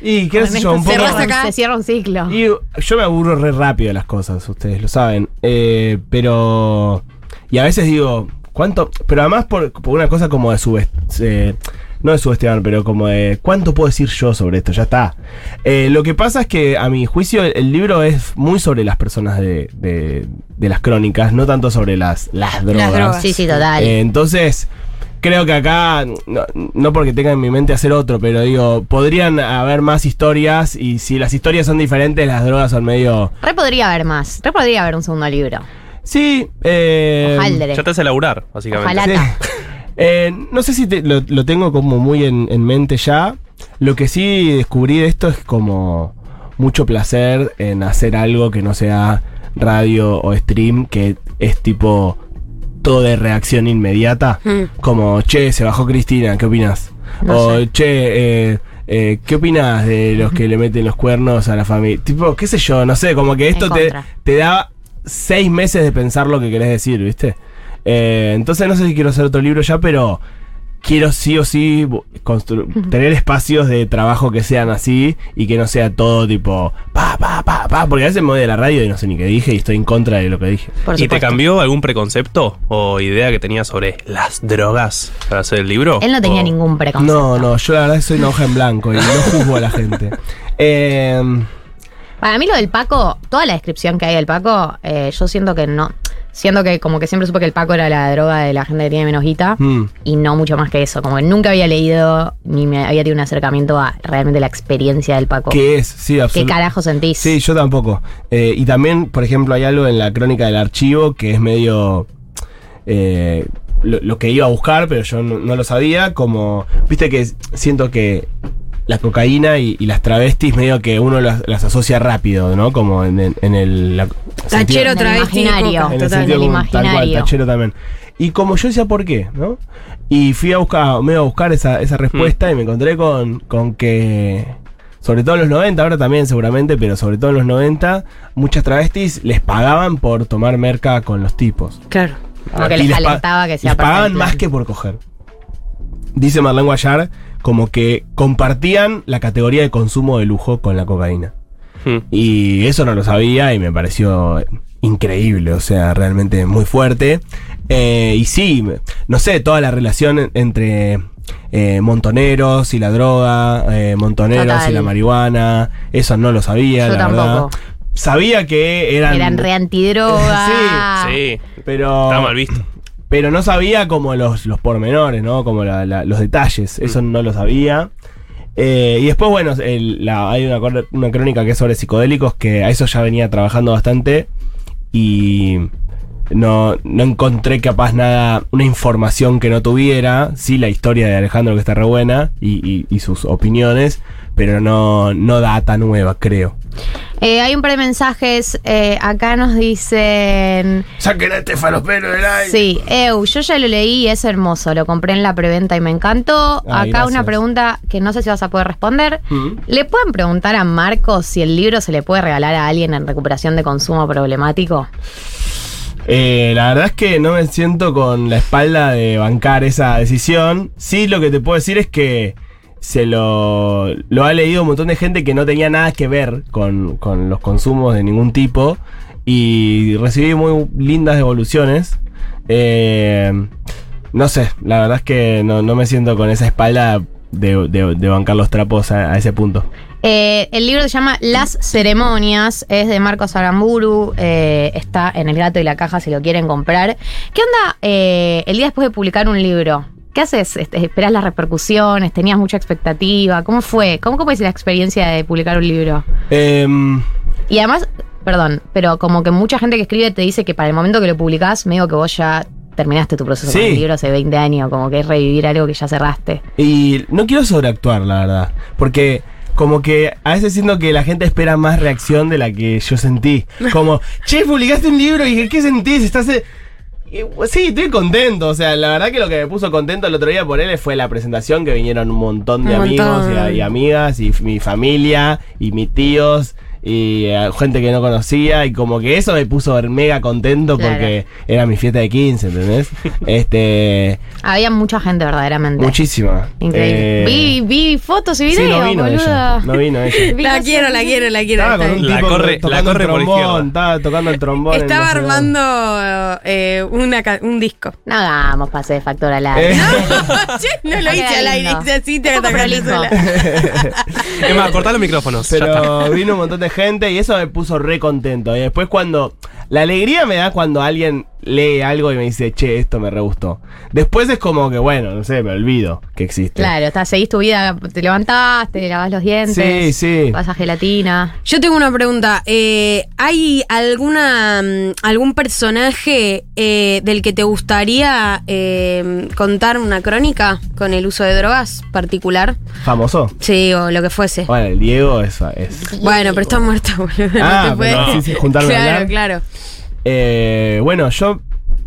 Y qué sé yo, un poco. se cierra un ciclo. Y yo me aburro re rápido de las cosas, ustedes lo saben. Eh, pero. Y a veces digo, ¿cuánto? Pero además por, por una cosa como de subestimar. No de subestimar, pero como de. ¿Cuánto puedo decir yo sobre esto? Ya está. Eh, lo que pasa es que, a mi juicio, el, el libro es muy sobre las personas de, de- de las crónicas, no tanto sobre las, las drogas. drogas. Sí, sí, total. Eh, entonces. Creo que acá, no, no porque tenga en mi mente hacer otro, pero digo, podrían haber más historias y si las historias son diferentes, las drogas son medio... Re podría haber más. Re podría haber un segundo libro. Sí, eh... Ojaldre. Ya te hace laburar, básicamente. Ojalá. Eh, no sé si te- lo, lo tengo como muy en, en mente ya. Lo que sí descubrí de esto es como mucho placer en hacer algo que no sea radio o stream, que es tipo todo de reacción inmediata. Mm. Como, che, se bajó Cristina, ¿qué opinas? No o, sé. che, eh, eh, ¿qué opinas de los que le meten los cuernos a la familia? Tipo, qué sé yo, no sé, como que esto te, te da seis meses de pensar lo que querés decir, ¿viste? Eh, entonces no sé si quiero hacer otro libro ya, pero quiero sí o sí tener espacios de trabajo que sean así y que no sea todo tipo pa, pa, pa, pa, porque a veces me voy de la radio y no sé ni qué dije y estoy en contra de lo que dije. ¿Y te cambió algún preconcepto o idea que tenías sobre las drogas para hacer el libro? Él no tenía O- ningún preconcepto. No, no, yo la verdad que soy una hoja en blanco y no juzgo a la gente. Eh, Para mí lo del Paco, toda la descripción que hay del Paco, eh, yo siento que no. Siento que como que siempre supe que el Paco era la droga de la gente que tiene menos guita mm. y no mucho más que eso. Como que nunca había leído ni me había tenido un acercamiento a realmente la experiencia del Paco. ¿Qué es? Sí, ¿Qué absolutamente. carajo sentís? Sí, yo tampoco. Eh, y también, por ejemplo, hay algo en la crónica del archivo que es medio eh, lo, lo que iba a buscar, pero yo no, no lo sabía. Como, viste que siento que la cocaína y, y las travestis medio que uno las, las asocia rápido, ¿no? Como en, el- en el... la- Tachero, En el travesti, imaginario. coca. en el Total, sentido en el como tal cual, imaginario. tachero también. Y como yo decía por qué, ¿no? Y fui a buscar, me iba a buscar esa, esa respuesta y me encontré con, con que, sobre todo en los 90, ahora también seguramente, pero sobre todo en los 90, muchas travestis les pagaban por tomar merca con los tipos. Claro. Como que Y les pa- alentaba que sea les pagaban más que por coger. Dice Marlene Guayar como que compartían la categoría de consumo de lujo con la cocaína. Hmm. Y eso no lo sabía y me pareció increíble, o sea, realmente muy fuerte. Eh, y sí, no sé, toda la relación en- entre eh, montoneros y la droga, eh, montoneros Total. y la marihuana, eso no lo sabía, Yo la verdad. Sabía que eran... Eran re antidroga. Sí, pero... está mal visto. Pero no sabía como los, los pormenores, ¿no? Como la- la- los detalles. Eso no lo sabía. Eh, y después, bueno, el- la- hay una, una crónica que es sobre psicodélicos que a eso ya venía trabajando bastante. Y no, no encontré capaz nada, una información que no tuviera. Sí, la historia de Alejandro que está re buena y, y- y sus opiniones. Pero no, no data nueva, creo. Eh, hay un par de mensajes. eh, acá nos dicen. Saquen a este falospero del aire. Sí, Eu, yo ya lo leí y es hermoso. Lo compré en la preventa y me encantó. Ay, acá una pregunta que no sé si vas a poder responder. Mm. ¿Le pueden preguntar a Marcos si el libro se le puede regalar a alguien en recuperación de consumo problemático? Eh, la verdad es que no me siento con la espalda de bancar esa decisión. Sí, lo que te puedo decir es que se lo, lo ha leído un montón de gente que no tenía nada que ver con, con los consumos de ningún tipo. Y recibí muy lindas devoluciones. Eh, no sé, la verdad es que no, no me siento con esa espalda de, de- de bancar los trapos a, ese punto. Eh, el libro se llama Las Ceremonias, es de Marcos Aramburu, eh, está en El Gato y la Caja si lo quieren comprar. ¿Qué onda eh, el día después de publicar un libro? ¿Qué haces? ¿Esperás las repercusiones? ¿Tenías mucha expectativa? ¿Cómo fue? ¿Cómo, cómo es la experiencia de publicar un libro? Em, Y además, perdón, pero como que mucha gente que escribe te dice que para el momento que lo publicás, medio que vos ya terminaste tu proceso con Sí. el libro hace 20 años, como que es revivir algo que ya cerraste. Y no quiero sobreactuar, la verdad. Porque como que a veces siento que la gente espera más reacción de la que yo sentí. Como, che, publicaste un libro y ¿qué sentís? Estás... eh?". Y, pues, sí, estoy contento. O sea, la verdad que lo que me puso contento el otro día por él fue la presentación, que vinieron un montón de Un amigos montón. y, y amigas, y mi familia, y mis tíos, y eh, gente que no conocía, y como que eso me puso mega contento Claro. porque era mi fiesta de 15, ¿entendés? este... Había mucha gente verdaderamente. Muchísima. Increíble. Eh, vi, vi fotos y Sí, videos, no vino boluda. ella. No vino ella. La quiero, la quiero, la quiero. Estaba con un La tipo corre- tocando la corre el por trombón, izquierda. estaba tocando el trombón. Estaba armando eh, una un disco. No hagamos pase de factor al aire. Eh. Che, no lo Va a hice al aire, hice así, te sola. Es más, cortá los micrófonos. Pero vino un montón de gente y eso me puso re contento. Y después cuando... La alegría me da cuando alguien lee algo y me dice, che, esto me re gustó. Después es como que, bueno, no sé, me olvido que existe. Claro, está, seguís tu vida, te levantás, te lavas los dientes, Sí, sí. vas a gelatina. Yo tengo una pregunta. Eh, ¿Hay alguna mm, algún personaje eh, del que te gustaría eh, contar una crónica con el uso de drogas particular? Famoso. Sí, o lo que fuese. Bueno, el Diego es... es Bueno, pero está muerto, boludo. Ah, no te puedes- pero sí, sí, juntarme a Claro, hablar. claro. Eh, bueno, yo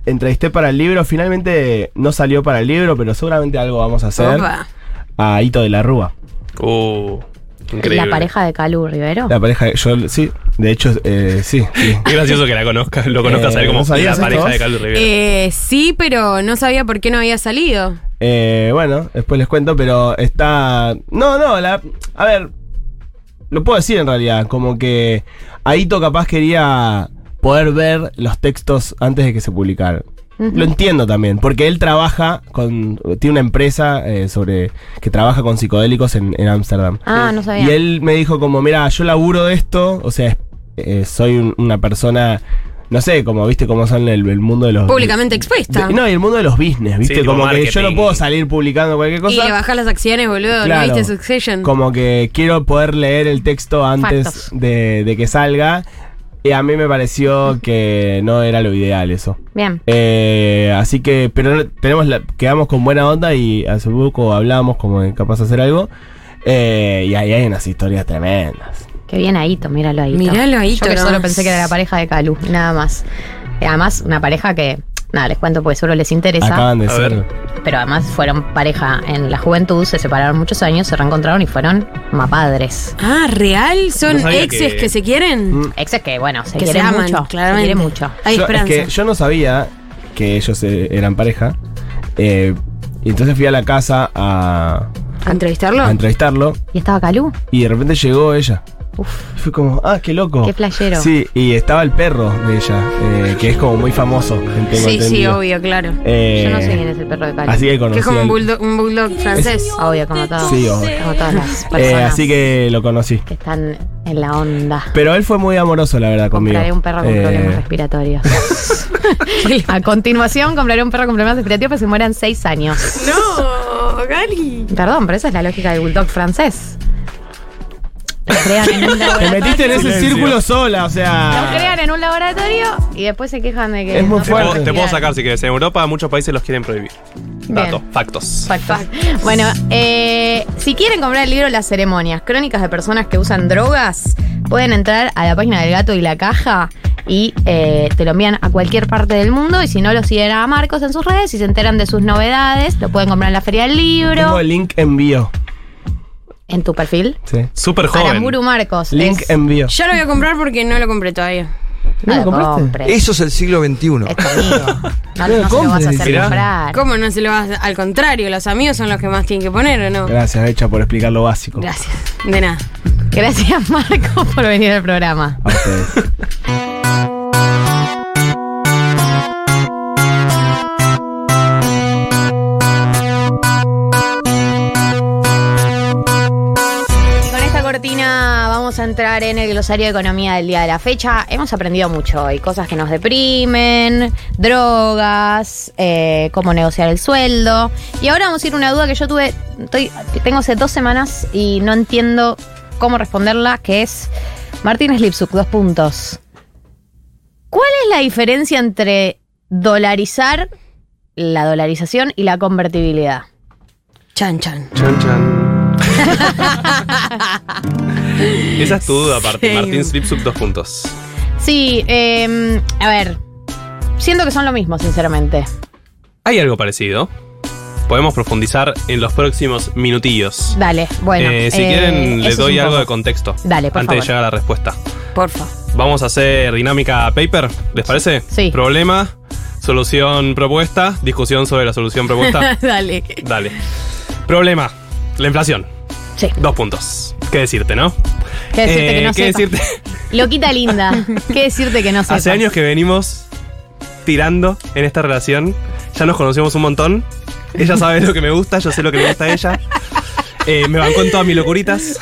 entrevisté para el libro. Finalmente no salió para el libro, pero seguramente algo vamos a hacer. Opa. A Hito de la Rúa. Uh, increíble. La pareja de Calu Rivero. La pareja, yo sí, de hecho, eh, sí. sí. Qué gracioso que la conozcas, lo conozcas Eh, a él como ¿no sabías la pareja vos? de Carlos Rivera. Eh, sí, pero no sabía por qué no había salido. Eh, bueno, después les cuento, pero está. No, no, la. A ver. Lo puedo decir en realidad. Como que Aito capaz quería poder ver los textos antes de que se publicaran. Lo entiendo también, porque él trabaja con. Tiene una empresa eh, sobre. que trabaja con psicodélicos en Ámsterdam. Ah, no sabía. Y él me dijo como, mira, yo laburo de esto, o sea, eh, soy un- una persona, no sé, como viste cómo son el, el mundo de los... Públicamente expuesta. de- no, y el mundo de los business, viste, Sí, como que yo marketing. no puedo salir publicando cualquier Y cosa. le bajás las acciones, boludo. Claro. ¿No viste Succession? Como que quiero poder leer el texto antes Factos. de, de que salga. Y a mí me pareció que no era lo ideal eso. Bien. Eh, así que, pero tenemos la- quedamos con buena onda y hace poco hablamos como de capaz de hacer algo. Eh, y ahí hay unas historias tremendas. Qué bien Aito, míralo Aito. Míralo, Aito, Yo que solo pensé que era la pareja de Calu, nada más. Y además, una pareja que, nada, les cuento porque solo les interesa. Acaban de A ser. ver. Pero además fueron pareja en la juventud, se separaron muchos años, se reencontraron y fueron mapadres. Ah, ¿real? ¿Son No sabía exes que... que- se quieren? Mm. Exes que, bueno, se Que se quieren aman, mucho. claramente. Se quieren mucho. Hay Yo- es esperanza. que yo no sabía que ellos eh, eran pareja. eh, y entonces fui a la casa a, ¿A entrevistarlo? a entrevistarlo. ¿Y estaba Calu? Y de repente llegó ella. Y fue como, ah, qué loco. Qué flashero. Sí, y estaba el perro de ella, eh, que es como muy famoso. sí, sí, obvio, claro. Eh, Yo no sé quién es el perro de Calu. Así que conocí. Que es como al- un bulldog, un bulldog francés. Obvio, como todos. Sí, obvio. Como todas las Eh, personas así que lo conocí. que están en la onda. Pero él fue muy amoroso, la verdad, conmigo. Compraré un perro con Eh, problemas respiratorios. A continuación, compraré un perro con problemas respiratorios para que se mueran seis años. No, Gali. Perdón, pero esa es la lógica del bulldog francés. Lo crean en un Te metiste en ese Silencio. círculo sola, o Lo sea. crean en un laboratorio y después se quejan de que. Es muy no Te puedo, fuerte. te puedo pueden sacar si quieres. En Europa muchos países los quieren prohibir. Dato, factos. Factos. Bueno, eh, si quieren comprar el libro Las ceremonias, crónicas de personas que usan drogas, pueden entrar a la página del gato y la caja y eh, te lo envían a cualquier parte del mundo. Y si no, lo siguen a Marcos en sus redes y se enteran de sus novedades, lo pueden comprar en la Feria del Tengo Libro, el link envío. En tu perfil. Sí. Súper joven. Marcos. Link es- envío. Ya lo voy a comprar porque no lo compré todavía. No lo compres. Eso es el siglo XXI. No, no se lo vas a hacer Mirá. comprar. ¿Cómo no se lo vas a- Al contrario, los amigos son los que más tienen que poner, ¿o no? Gracias, Hecha, por explicar lo básico. Gracias. De nada. Gracias, Marco, por venir al programa. A ustedes. Cortina vamos a entrar en el glosario de economía del día de la fecha. Hemos aprendido mucho hoy, cosas que nos deprimen, drogas, eh, cómo negociar el sueldo. Y ahora vamos a ir a una duda que yo tuve, estoy- tengo hace dos semanas y no entiendo cómo responderla, que es Martínez Lipsuk, dos puntos. ¿Cuál es la diferencia entre dolarizar, la dolarización y la convertibilidad? Chan, chan. Chan, chan. Esa es tu duda, aparte. Sí. Martín Slipsuk, dos puntos. Sí, eh, a ver. Siento que son lo mismo, sinceramente. Hay algo parecido. Podemos profundizar en los próximos minutillos. Dale, bueno. Eh, si eh, quieren, les eso es doy algo poco. de contexto. Dale, por Antes de llegar a la respuesta. Porfa. Vamos a hacer dinámica paper, ¿les parece? Sí. Problema, solución propuesta, discusión sobre la solución propuesta. Dale. Dale. Problema, la inflación. Sí. Dos puntos. ¿Qué decirte, no? ¿Qué decirte Eh, que no ¿qué sepa? decirte? Loquita linda. ¿Qué decirte que no sepas? Hace años que venimos tirando en esta relación. Ya nos conocemos un montón. Ella sabe lo que me gusta, yo sé lo que le gusta a ella. Eh, me bancó en todas mis locuritas.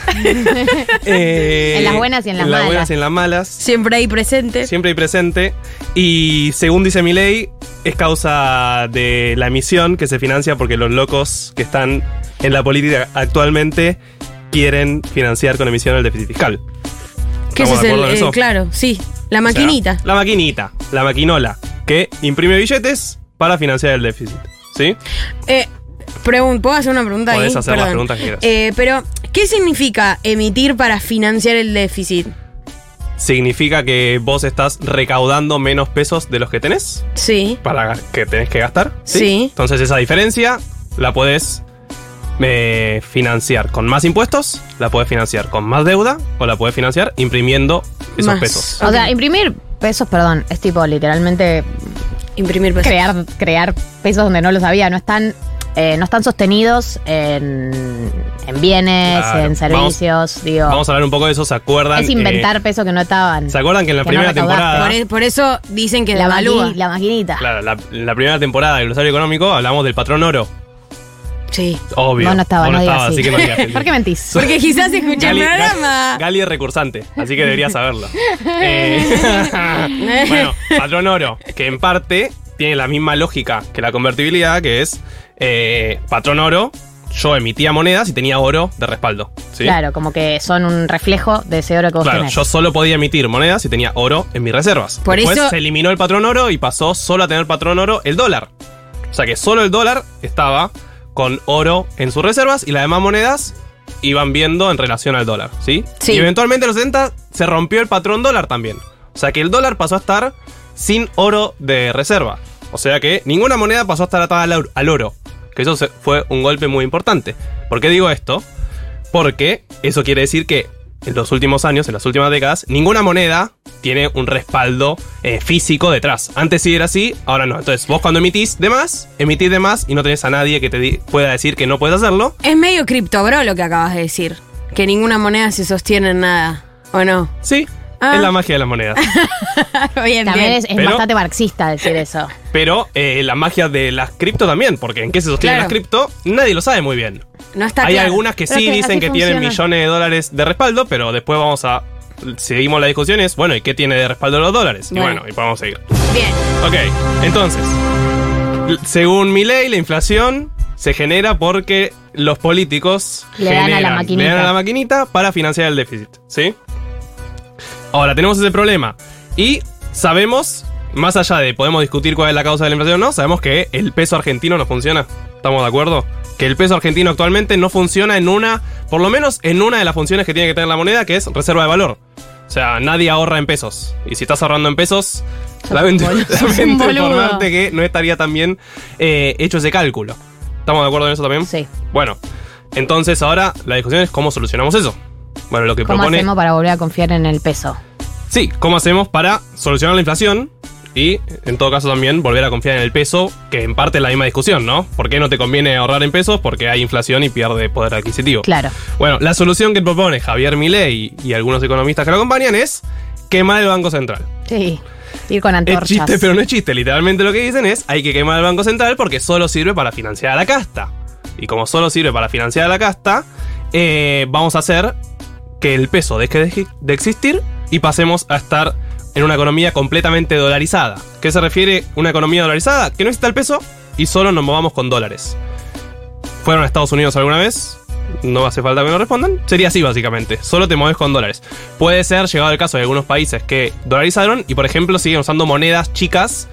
Eh, En las buenas y en las las malas. buenas y en las malas. Siempre ahí presente. Siempre hay presente. Y según dice mi ley, es causa de la emisión que se financia porque los locos que están en la política actualmente quieren financiar con emisión el déficit fiscal. ¿Estamos es el. en eh, eso? claro, sí. La O sea, maquinita. la maquinita, la maquinola, que imprime billetes para financiar el déficit. ¿Sí? Eh, pregun- ¿Puedo hacer una pregunta ahí? Podés hacer las preguntas que quieras. Eh, pero, ¿qué significa emitir para financiar el déficit? Significa que vos estás recaudando menos pesos de los que tenés Sí. para que tenés que gastar. Sí. Entonces esa diferencia la podés eh, financiar con más impuestos, la podés financiar con más deuda o la podés financiar imprimiendo esos Más. pesos. O sea, imprimir pesos, perdón, es tipo literalmente imprimir pesos. Crear, crear pesos donde no los había, no están, eh, no están sostenidos en, en bienes, Claro. en servicios, digo. Vamos a hablar un poco de eso, ¿se acuerdan? es inventar Eh, pesos que no estaban. ¿Se acuerdan que en la que no primera recaudaste. temporada... Por, e- por eso dicen que la, devalúa. maqui- la maquinita. Claro, la, la primera temporada del glosario económico hablamos del patrón oro. Sí. Obvio. Vos no estabas, Vos no digas estabas, así. así que no digas ¿Por qué mentís? Porque quizás escuché el Gali- programa. Gali es recursante, así que deberías saberlo. Eh, bueno, patrón oro, que en parte tiene la misma lógica que la convertibilidad, que es eh, patrón oro, yo emitía monedas y tenía oro de respaldo. ¿sí? Claro, como que son un reflejo de ese oro que vos Claro, tenés. yo solo podía emitir monedas si tenía oro en mis reservas. Por Después eso- se eliminó el patrón oro y pasó solo a tener patrón oro el dólar. O sea que solo el dólar estaba con oro en sus reservas y las demás monedas iban viendo en relación al dólar, ¿sí? Sí. Y eventualmente en los 70 se rompió el patrón dólar también. O sea que el dólar pasó a estar sin oro de reserva. O sea que ninguna moneda pasó a estar atada al oro. Que eso fue un golpe muy importante. ¿Por qué digo esto? Porque eso quiere decir que en los últimos años, en las últimas décadas, ninguna moneda tiene un respaldo eh, físico detrás. Antes sí era así, ahora no. Entonces, vos cuando emitís de más, emitís de más y no tenés a nadie que te di- pueda decir que no puedes hacerlo. Es medio cripto, bro, lo que acabas de decir. Que ninguna moneda se sostiene en nada. ¿O no? Sí. Ah. Es la magia de las monedas. bien, También bien. es, es Pero- bastante marxista decir eso. Pero eh, la magia de las cripto también, porque en qué se sostienen Claro. las cripto, nadie lo sabe muy bien. No está Hay claro. algunas que Pero sí dicen así que tienen funciona. millones de dólares de respaldo, pero después vamos a. Seguimos la discusión, es bueno, ¿y qué tiene de respaldo los dólares? Y Bueno. bueno, y podemos seguir. Bien. Ok, entonces, l- según mi ley, la inflación se genera porque los políticos Le dan a la generan- maquinita. le dan a la maquinita para financiar el déficit, ¿sí? Ahora, tenemos ese problema. Y sabemos, más allá de podemos discutir cuál es la causa de la inflación o no, sabemos que el peso argentino no funciona. ¿Estamos de acuerdo? Que el peso argentino actualmente no funciona en una, por lo menos en una de las funciones que tiene que tener la moneda, que es reserva de valor. O sea, nadie ahorra en pesos. Y si estás ahorrando en pesos, lamento, lamento informarte que no estaría tan bien eh, hecho ese cálculo. ¿Estamos de acuerdo en eso también? Sí. Bueno, entonces ahora la discusión es cómo solucionamos eso. Bueno, lo que ¿Cómo propone hacemos para volver a confiar en el peso? Sí, ¿cómo hacemos para solucionar la inflación? Y en todo caso también volver a confiar en el peso, que en parte es la misma discusión, ¿no? ¿Por qué no te conviene ahorrar en pesos? Porque hay inflación y pierde poder adquisitivo. Claro. Bueno, la solución que propone Javier Milei y, y algunos economistas que lo acompañan es quemar el Banco Central. Sí. Ir con Es antorchas. chiste, pero no es chiste. Literalmente lo que dicen es hay que quemar el Banco Central porque solo sirve para financiar a la casta. Y como solo sirve para financiar a la casta, eh, vamos a hacer que el peso deje de, existir y pasemos a estar en una economía completamente dolarizada. ¿Qué se refiere una economía dolarizada? Que no exista el peso y solo nos movamos con dólares. ¿Fueron a Estados Unidos alguna vez? No hace falta que me respondan. Sería así, básicamente. Solo te mueves con dólares. Puede ser, llegado el caso de algunos países que dolarizaron y, por ejemplo, siguen usando monedas chicas,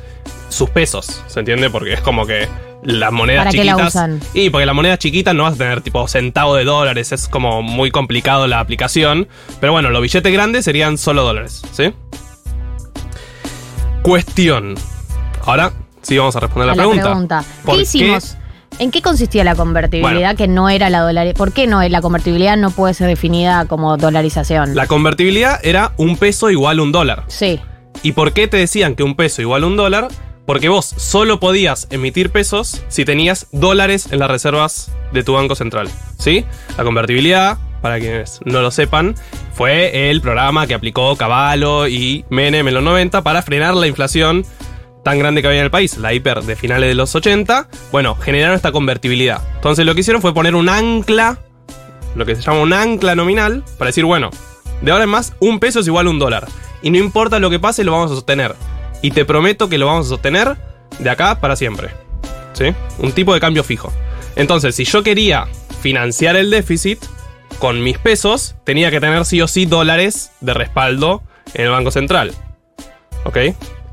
sus pesos. ¿Se entiende? Porque es como que las monedas ¿Para qué la chiquitas. usan? Y porque las monedas chiquitas no vas a tener tipo centavo de dólares. Es como muy complicado la aplicación. Pero bueno, los billetes grandes serían solo dólares. ¿Sí? Cuestión. Ahora sí vamos a responder A la pregunta. pregunta. ¿Por ¿Qué hicimos? ¿En qué consistía la convertibilidad que no era la dólar? ¿Por qué no? La convertibilidad no puede ser definida como dolarización. La convertibilidad era un peso igual a un dólar. Sí. ¿Y por qué te decían que un peso igual a un dólar? Porque vos solo podías emitir pesos si tenías dólares en las reservas de tu banco central. ¿Sí? La convertibilidad, para quienes no lo sepan, fue el programa que aplicó Cavallo y Menem en los 90 para frenar la inflación tan grande que había en el país, la hiper de finales de los 80. Bueno, generaron esta convertibilidad. Entonces lo que hicieron fue poner un ancla, lo que se llama un ancla nominal, para decir, bueno, de ahora en más, un peso es igual a un dólar. Y no importa lo que pase, lo vamos a sostener. Y te prometo que lo vamos a sostener de acá para siempre. ¿Sí? Un tipo de cambio fijo. Entonces, si yo quería financiar el déficit con mis pesos, tenía que tener sí o sí dólares de respaldo en el Banco Central. ¿Ok?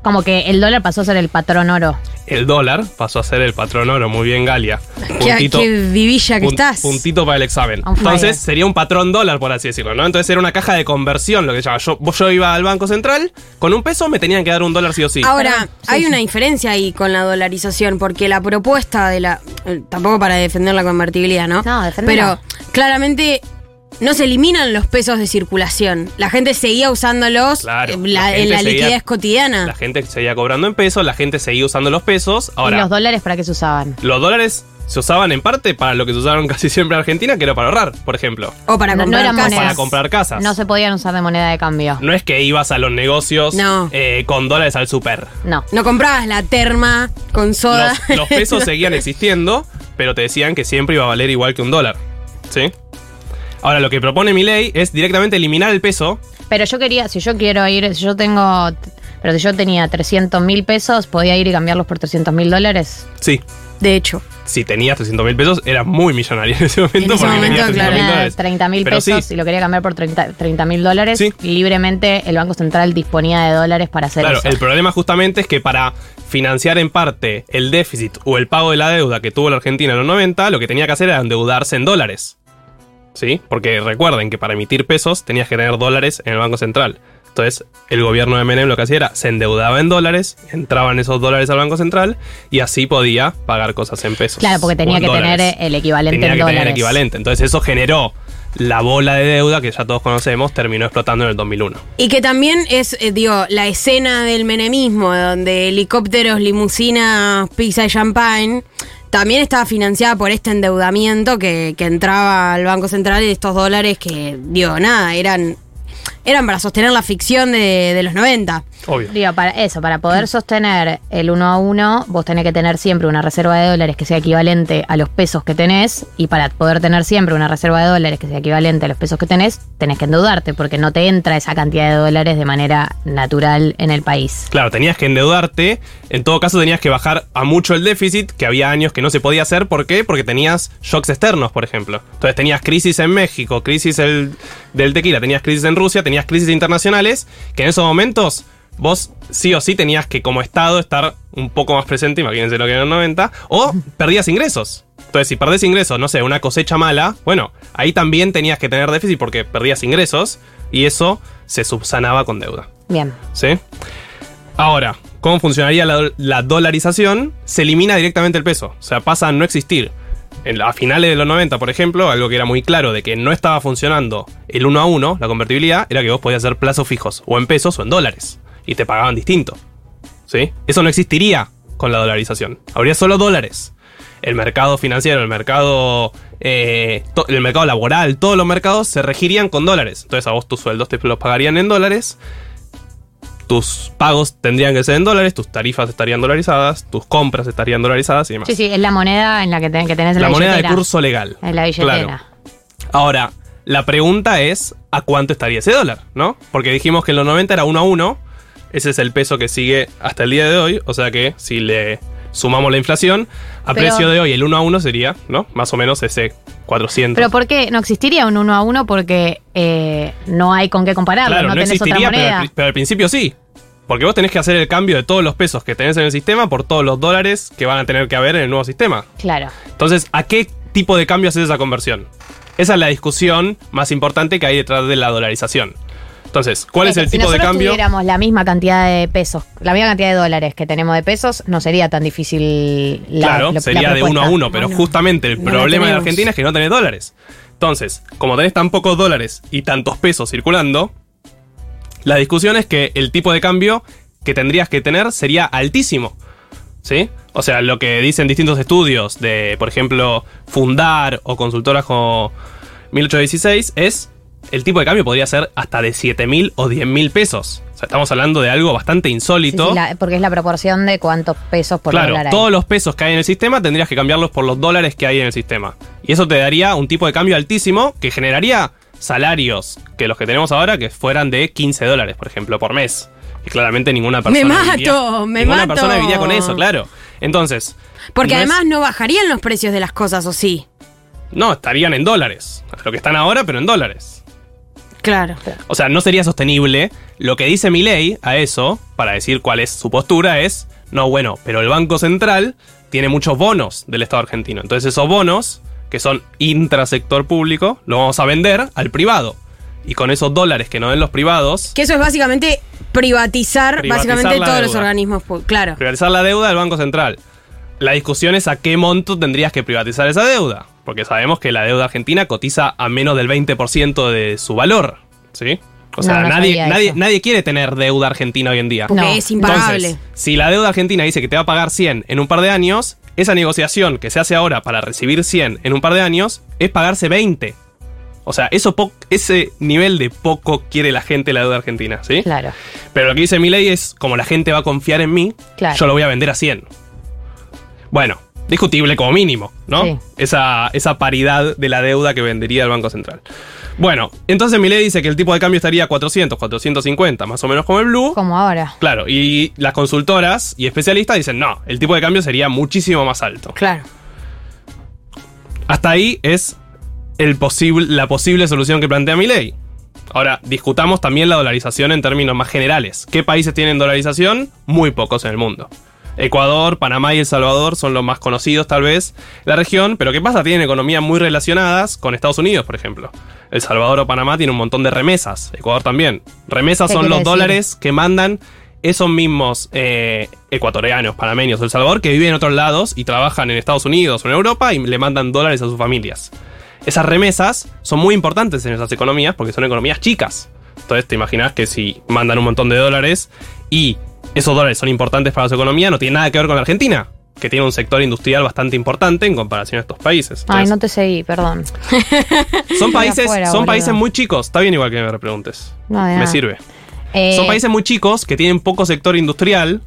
Como que el dólar pasó a ser el patrón oro. El dólar pasó a ser el patrón oro. Muy bien, Galia. Qué, qué vivilla que Pun- estás. Puntito para el examen. Entonces sería un patrón dólar, por así decirlo, ¿no? Entonces era una caja de conversión, lo que se llama. Yo, yo iba al Banco Central, con un peso me tenían que dar un dólar sí o sí. Ahora, hay una diferencia ahí con la dolarización, porque la propuesta de la. eh, Tampoco para defender la convertibilidad, ¿no? No, defenderla. Pero claramente no se eliminan los pesos de circulación. La gente seguía usándolos Claro, eh, la la- en la seguía- liquidez cotidiana. La gente seguía cobrando en pesos, la gente seguía usando los pesos. Ahora, ¿Y los dólares para qué se usaban? los dólares se usaban en parte para lo que se usaron casi siempre en Argentina, que era para ahorrar, por ejemplo. O para No- no comprar eran casas. Para comprar casas. No se podían usar de moneda de cambio. No es que ibas a los negocios No. eh, con dólares al super. No. No comprabas la terma con soda. Los, los pesos seguían existiendo, pero te decían que siempre iba a valer igual que un dólar. ¿Sí? Ahora, lo que propone mi ley es directamente eliminar el peso. Pero yo quería, si yo quiero ir, si yo tengo, pero si yo tenía 300 mil pesos, ¿podía ir y cambiarlos por 300 mil dólares? Sí. De hecho. Si tenías 300 mil pesos, eras muy millonario en ese momento En ese porque momento, tenías 300 claro, mil dólares. 30 mil pesos sí, y lo quería cambiar por 30 mil dólares. Libremente el Banco Central disponía de dólares para hacer Claro, eso. el problema justamente es que para financiar en parte el déficit o el pago de la deuda que tuvo la Argentina en los 90, lo que tenía que hacer era endeudarse en dólares. ¿Sí? Porque recuerden que para emitir pesos tenías que tener dólares en el Banco Central. Entonces, el gobierno de Menem lo que hacía era se endeudaba en dólares, entraban esos dólares al Banco Central y así podía pagar cosas en pesos. Claro, porque tenía que tener el equivalente Tenía en que dólares. tener equivalente. Entonces, eso generó la bola de deuda que ya todos conocemos, terminó explotando en el 2001. Y que también es, eh, digo, la escena del menemismo, donde helicópteros, limusinas, pizza y champagne, también estaba financiada por este endeudamiento que, que entraba al Banco Central de estos dólares que, digo, nada, eran, eran para sostener la ficción de, de los 90. Obvio. Digo, para eso, para poder sostener el uno a uno, vos tenés que tener siempre una reserva de dólares que sea equivalente a los pesos que tenés. Y para poder tener siempre una reserva de dólares que sea equivalente a los pesos que tenés, tenés que endeudarte, porque no te entra esa cantidad de dólares de manera natural en el país. Claro, tenías que endeudarte. En todo caso, tenías que bajar a mucho el déficit, que había años que no se podía hacer. ¿Por qué? Porque tenías shocks externos, por ejemplo. Entonces tenías crisis en México, crisis el- del tequila, tenías crisis en Rusia, tenías crisis internacionales, que en esos momentos vos sí o sí tenías que, como Estado, estar un poco más presente, imagínense lo que era en los 90, o perdías ingresos. Entonces, si perdés ingresos, no sé, una cosecha mala, bueno, ahí también tenías que tener déficit porque perdías ingresos y eso se subsanaba con deuda. Bien. ¿Sí? Ahora, ¿cómo funcionaría la, la dolarización? Se elimina directamente el peso. O sea, pasa a no existir. A finales de los 90, por ejemplo, algo que era muy claro de que no estaba funcionando el 1 a 1, la convertibilidad, era que vos podías hacer plazos fijos, o en pesos o en dólares, y te pagaban distinto. ¿Sí? Eso no existiría con la dolarización. Habría solo dólares. El mercado financiero, el mercado, eh, el mercado laboral, todos los mercados se regirían con dólares. Entonces a vos tus sueldos te los pagarían en dólares tus pagos tendrían que ser en dólares, tus tarifas estarían dolarizadas, tus compras estarían dolarizadas y demás. Sí, sí, es la moneda en la que, ten- que tenés en la la, moneda de curso legal. En la billetera. Claro. Ahora, la pregunta es, ¿a cuánto estaría ese dólar? ¿No? Porque dijimos que en los 90 era 1 a 1, ese es el peso que sigue hasta el día de hoy, o sea que si le sumamos la inflación, a Pero- precio de hoy el 1 a 1 sería, ¿no? Más o menos ese 400. Pero ¿por qué no existiría un uno a uno? Porque eh, no hay con qué compararlo, Claro, no, no, tenés otra existiría, moneda. pri- pero al principio sí. Porque vos tenés que hacer el cambio de todos los pesos que tenés en el sistema por todos los dólares que van a tener que haber en el nuevo sistema. Claro. Entonces, ¿a qué tipo de cambio haces esa conversión? Esa es la discusión más importante que hay detrás de la dolarización. Entonces, ¿cuál es, el si tipo de nosotros cambio? tuviéramos la misma cantidad de pesos, la misma cantidad de dólares que tenemos de pesos, no sería tan difícil la claro, lo- la sería de uno a uno, pero justamente el no problema de. Argentina es que no tenés dólares. Entonces, como tenés tan pocos dólares y tantos pesos circulando, la discusión es que el tipo de cambio que tendrías que tener sería altísimo. ¿Sí? O sea, lo que dicen distintos estudios de, por ejemplo, Fundar o consultoras como 1816 es el tipo de cambio podría ser hasta de 7 mil o 10 mil pesos. O sea, estamos hablando de algo bastante insólito. sí, la- porque es la proporción de cuántos pesos por Claro, dólar hay. todos los pesos que hay en el sistema tendrías que cambiarlos por los dólares que hay en el sistema. Y eso te daría un tipo de cambio altísimo que generaría salarios que los que tenemos ahora que fueran de 15 dólares, por ejemplo, por mes. Y claramente ninguna persona. Me viviría- mato, me ninguna mato. persona viviría con eso, claro. Entonces. Porque no es- además no bajarían los precios de las cosas, ¿o sí? no, estarían en dólares. Lo que están ahora, pero en dólares. Claro. O sea, no sería sostenible. Lo que dice mi ley a eso, para decir cuál es su postura, es, no, bueno, pero el Banco Central tiene muchos bonos del Estado argentino. Entonces esos bonos, que son intrasector público, lo vamos a vender al privado. Y con esos dólares que nos den los privados, Que eso es básicamente privatizar, Privatizar básicamente todos los organismos. Claro. privatizar la deuda del Banco Central. La discusión es a qué monto tendrías que privatizar esa deuda. Porque sabemos que la deuda argentina cotiza a menos del 20% de su valor. ¿Sí? O sea, No, no nadie, nadie, nadie quiere tener deuda argentina hoy en día. Porque es impagable. Entonces, si la deuda argentina dice que te va a pagar 100 en un par de años, esa negociación que se hace ahora para recibir 100 en un par de años es pagarse 20. O sea, eso ese nivel de poco quiere la gente la deuda argentina, ¿sí? Claro. Pero lo que dice mi ley es, como la gente va a confiar en mí, Claro. yo lo voy a vender a 100. Bueno, discutible como mínimo, ¿no? Sí. Esa, esa paridad de la deuda que vendería el Banco Central. Bueno, entonces mi ley dice que el tipo de cambio estaría 400, 450, más o menos como el Blue. Como ahora. Claro, y las consultoras y especialistas dicen, no, el tipo de cambio sería muchísimo más alto. Claro. Hasta ahí es el posible, la posible solución que plantea mi ley. Ahora, discutamos también la dolarización en términos más generales. ¿Qué países tienen dolarización? Muy pocos en el mundo. Ecuador, Panamá y El Salvador son los más conocidos tal vez de la región, pero ¿qué pasa? Tienen economías muy relacionadas con Estados Unidos, por ejemplo. El Salvador o Panamá tienen un montón de remesas, Ecuador también. Remesas ¿Qué son los decir? dólares que mandan esos mismos eh, ecuatorianos, panameños o El Salvador que viven en otros lados y trabajan en Estados Unidos o en Europa y le mandan dólares a sus familias. Esas remesas son muy importantes en esas economías porque son economías chicas. Entonces te imaginas que si mandan un montón de dólares y esos dólares son importantes para su economía, no tiene nada que ver con la Argentina, que tiene un sector industrial bastante importante en comparación a estos países. Ay, no te seguí, perdón. son países, afuera, son boludo. países muy chicos. Está bien igual que me. No, de me sirve. Eh, Son países muy chicos que tienen poco sector industrial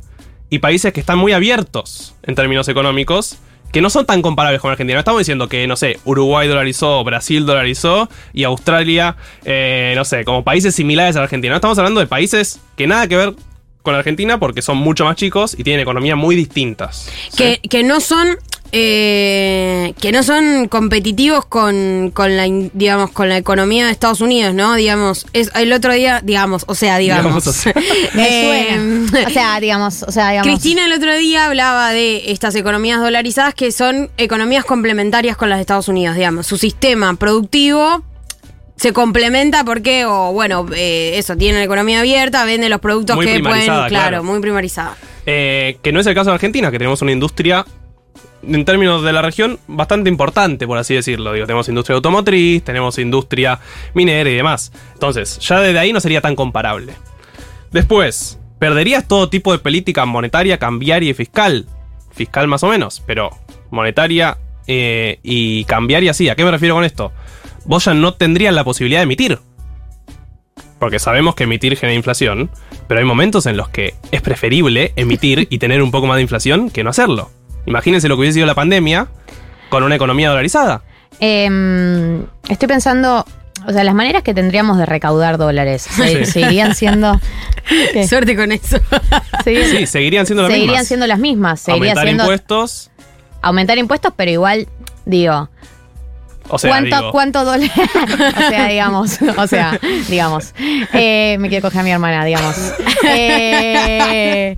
y países que están muy abiertos en términos económicos que no son tan comparables con Argentina. No estamos diciendo que, no sé, Uruguay dolarizó, Brasil dolarizó y Australia, eh, no sé, como países similares a la Argentina. No estamos hablando de países que nada que ver con Argentina porque son mucho más chicos y tienen economías muy distintas. Que, que no son. eh, que no son competitivos con, con la digamos con la economía de Estados Unidos, ¿no? Digamos, es el otro día, digamos, o sea, digamos. Digamos, o sea. Eh. O sea, digamos, o sea, digamos. Cristina el otro día hablaba de estas economías dolarizadas que son economías complementarias con las de Estados Unidos, digamos. Su sistema productivo se complementa porque, o bueno, eh, eso, tiene la economía abierta, vende los productos Muy que pueden, claro. muy primarizada. Eh, que no es el caso de Argentina, que tenemos una industria en términos de la región, bastante importante, por así decirlo. Digo, tenemos industria automotriz, tenemos industria minera y demás. Entonces, ya desde ahí no sería tan comparable. Después, perderías todo tipo de política monetaria, cambiaria y fiscal. Fiscal más o menos, pero monetaria eh, y cambiaria sí. ¿A qué me refiero con esto? Vos ya no tendrías la posibilidad de emitir. Porque sabemos que emitir genera inflación, pero hay momentos en los que es preferible emitir y tener un poco más de inflación que no hacerlo. Imagínense lo que hubiese sido la pandemia con una economía dolarizada. Em, estoy pensando, o sea, las maneras que tendríamos de recaudar dólares se- Sí. seguirían siendo. ¿Qué? Suerte con eso. Sí, seguirían siendo las seguirían mismas. siendo las mismas. Seguiría Aumentar siendo impuestos, aumentar impuestos, pero igual, digo, o sea, ¿cuánto, digo, cuánto dólar? o sea, digamos, o sea, digamos. Eh, me quiero coger a mi hermana, digamos. Eh,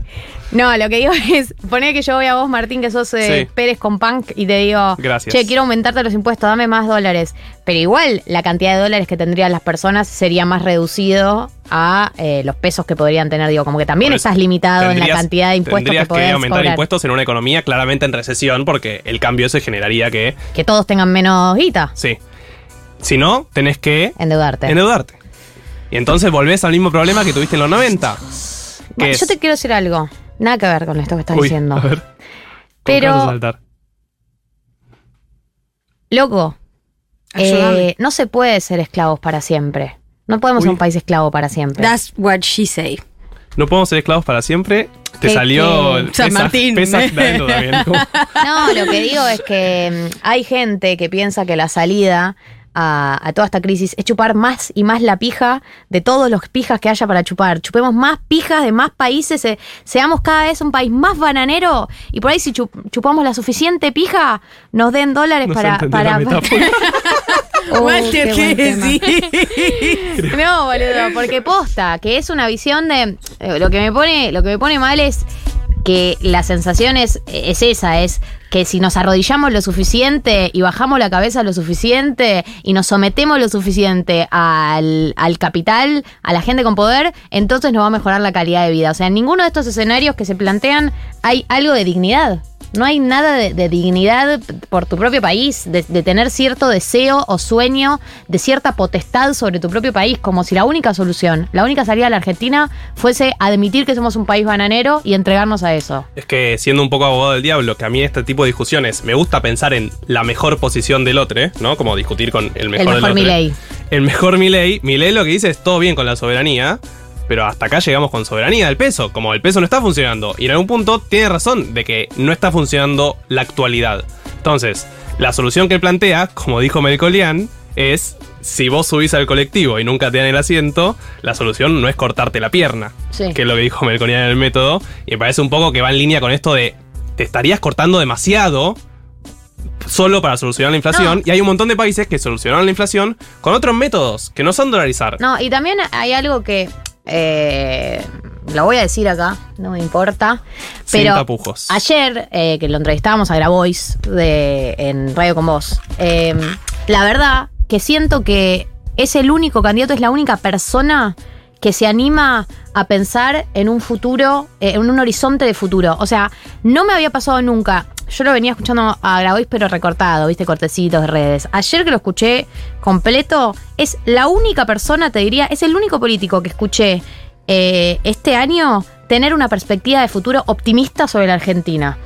no, lo que digo es, poner que yo voy a vos, Martín, que sos eh, Sí. Pérez con Punk, y te digo, Gracias. che, quiero aumentarte los impuestos, dame más dólares. Pero igual, la cantidad de dólares que tendrían las personas sería más reducido a eh, los pesos que podrían tener. Digo, como que también Por eso, estás limitado en la tendrías- cantidad de impuestos que Tendrías que, podés aumentar cobrar. impuestos en una economía claramente en recesión porque el cambio se generaría que, Que todos tengan menos guita. sí. Si no, tenés que Endeudarte. endeudarte. Y entonces volvés al mismo problema que tuviste en los 90. Que Yo es, te quiero decir algo. Nada que ver con esto que estás Uy, diciendo. a ver, Pero- ¿con qué vas a saltar? Loco, eh, no se puede ser esclavos para siempre. No podemos ser un país esclavo para siempre. That's what she say. No podemos ser esclavos para siempre. Te ¿Qué- salió qué? el San Martín. pesas también. No, lo que digo es que mm, hay gente que piensa que la salida a, a toda esta crisis es chupar más y más la pija de todos los pijas que haya para chupar. Chupemos más pijas de más países, eh, seamos cada vez un país más bananero y por ahí si chup- chupamos la suficiente pija, nos den dólares No para... Oh. No, boludo, porque posta, que es una visión de. eh, Lo que me pone, lo que me pone mal es que la sensación es, es esa, es que si nos arrodillamos lo suficiente y bajamos la cabeza lo suficiente y nos sometemos lo suficiente al, al capital, a la gente con poder, entonces nos va a mejorar la calidad de vida. O sea, en ninguno de estos escenarios que se plantean hay algo de dignidad. No hay nada de, de dignidad por tu propio país, de, de tener cierto deseo o sueño de cierta potestad sobre tu propio país, como si la única solución, la única salida a la Argentina fuese admitir que somos un país bananero y entregarnos a eso. Es que siendo un poco abogado del diablo, que a mí este tipo de discusiones me gusta pensar en la mejor posición del otro, ¿no? Como discutir con el mejor, El del mejor otro. Milei. El mejor Milei. Milei lo que dice es todo bien con la soberanía, pero hasta acá llegamos con soberanía del peso. Como el peso no está funcionando. Y en algún punto tiene razón de que no está funcionando la actualidad. Entonces, la solución que él plantea, como dijo Melcolian, es si vos subís al colectivo y nunca te dan el asiento, la solución no es cortarte la pierna. Sí. Que es lo que dijo Melconian en el método. Y me parece un poco que va en línea con esto de te estarías cortando demasiado solo para solucionar la inflación. No. Y hay un montón de países que solucionaron la inflación con otros métodos que no son dolarizar. No, y también hay algo que eh, lo voy a decir acá, no me importa. Sin Pero tapujos. ayer, eh, que lo entrevistábamos a Grabois de, en Radio con Vos, eh, la verdad que siento que es el único candidato, es la única persona que se anima a pensar en un futuro, eh, en un horizonte de futuro. O sea, no me había pasado nunca. Yo lo venía escuchando a Grabois, pero recortado, viste, cortecitos de redes. Ayer que lo escuché completo, es la única persona, te diría, es el único político que escuché eh, este año tener una perspectiva de futuro optimista sobre la Argentina.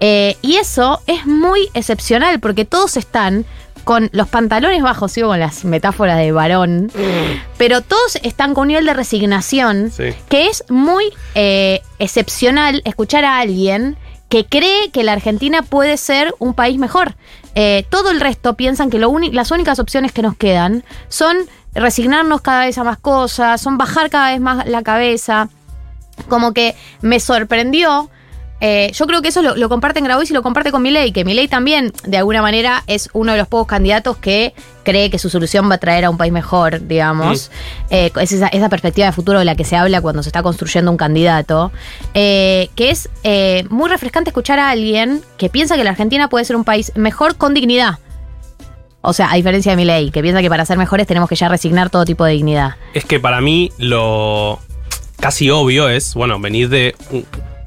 Eh, y eso es muy excepcional porque todos están con los pantalones bajos, sigo con las metáforas de varón, pero todos están con un nivel de resignación Sí. que es muy eh, excepcional escuchar a alguien que cree que la Argentina puede ser un país mejor. Eh, todo el resto piensan que lo las únicas opciones que nos quedan son resignarnos cada vez a más cosas, son bajar cada vez más la cabeza. Como que me sorprendió. Eh, yo creo que eso lo, lo comparten Grabois y lo comparte con Milei, que Milei también, de alguna manera, es uno de los pocos candidatos que cree que su solución va a traer a un país mejor, digamos. Eh, es esa, esa perspectiva de futuro de la que se habla cuando se está construyendo un candidato. eh, que es muy refrescante escuchar a alguien que piensa que la Argentina puede ser un país mejor con dignidad. O sea, a diferencia de Milei, que piensa que para ser mejores tenemos que ya resignar todo tipo de dignidad. Es que para mí lo casi obvio es, bueno, venir de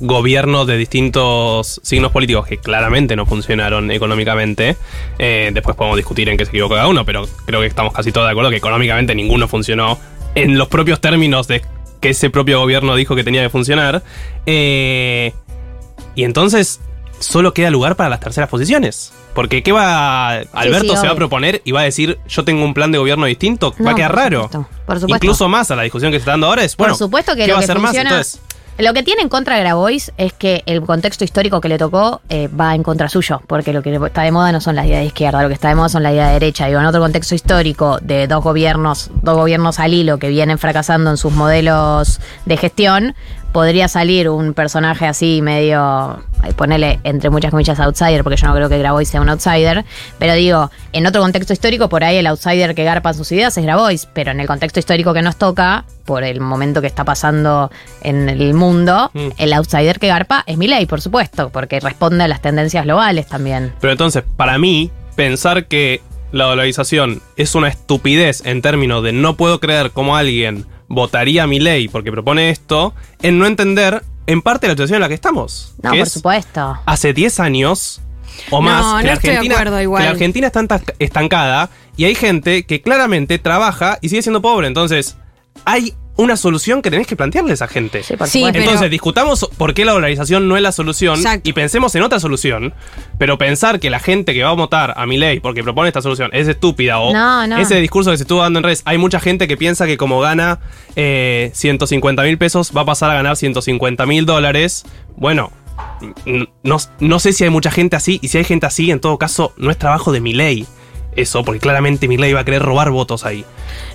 gobiernos de distintos signos políticos que claramente no funcionaron económicamente. Eh, después podemos discutir en qué se equivocó cada uno, pero creo que estamos casi todos de acuerdo que económicamente ninguno funcionó en los propios términos de que ese propio gobierno dijo que tenía que funcionar. Eh, y entonces solo queda lugar para las terceras posiciones. Porque ¿qué va? Alberto sí, se va a proponer y va a decir yo tengo un plan de gobierno distinto. va a quedar por raro. supuesto, por supuesto. Incluso más a la discusión que se está dando ahora es, bueno, Por supuesto que ¿qué lo va a hacer más? Entonces, Lo que tiene en contra Grabois es que el contexto histórico que le tocó eh, va en contra suyo, porque lo que está de moda no son las ideas de izquierda, lo que está de moda son las ideas de derecha. Digo, en otro contexto histórico de dos gobiernos, dos gobiernos al hilo que vienen fracasando en sus modelos de gestión, podría salir un personaje así medio, ay, ponele entre muchas comillas outsider, porque yo no creo que Grabois sea un outsider, pero digo, en otro contexto histórico por ahí el outsider que garpa sus ideas es Grabois, pero en el contexto histórico que nos toca, por el momento que está pasando en el mundo, Mm. el outsider que garpa es Milei, por supuesto, porque responde a las tendencias globales también. Pero entonces, para mí, pensar que la dolarización es una estupidez en términos de no puedo creer cómo alguien votaría a mi ley porque propone esto, en no entender en parte la situación en la que estamos. No, que por es supuesto. hace 10 años o No, más no que, la estoy de Argentina, acuerdo igual. que la Argentina está estancada y hay gente que claramente trabaja y sigue siendo pobre. Entonces, hay una solución que tenés que plantearle a esa gente. por Sí. Entonces, pero- discutamos por qué la dolarización no es la solución Exacto. y pensemos en otra solución. Pero pensar que la gente que va a votar a mi ley porque propone esta solución es estúpida o No, no. ese discurso que se estuvo dando en redes, hay mucha gente que piensa que como gana eh, 150 mil pesos va a pasar a ganar 150 mil dólares. Bueno, no, no sé si hay mucha gente así y si hay gente así, en todo caso, no es trabajo de mi ley. Eso, porque claramente mi ley va a querer robar votos ahí.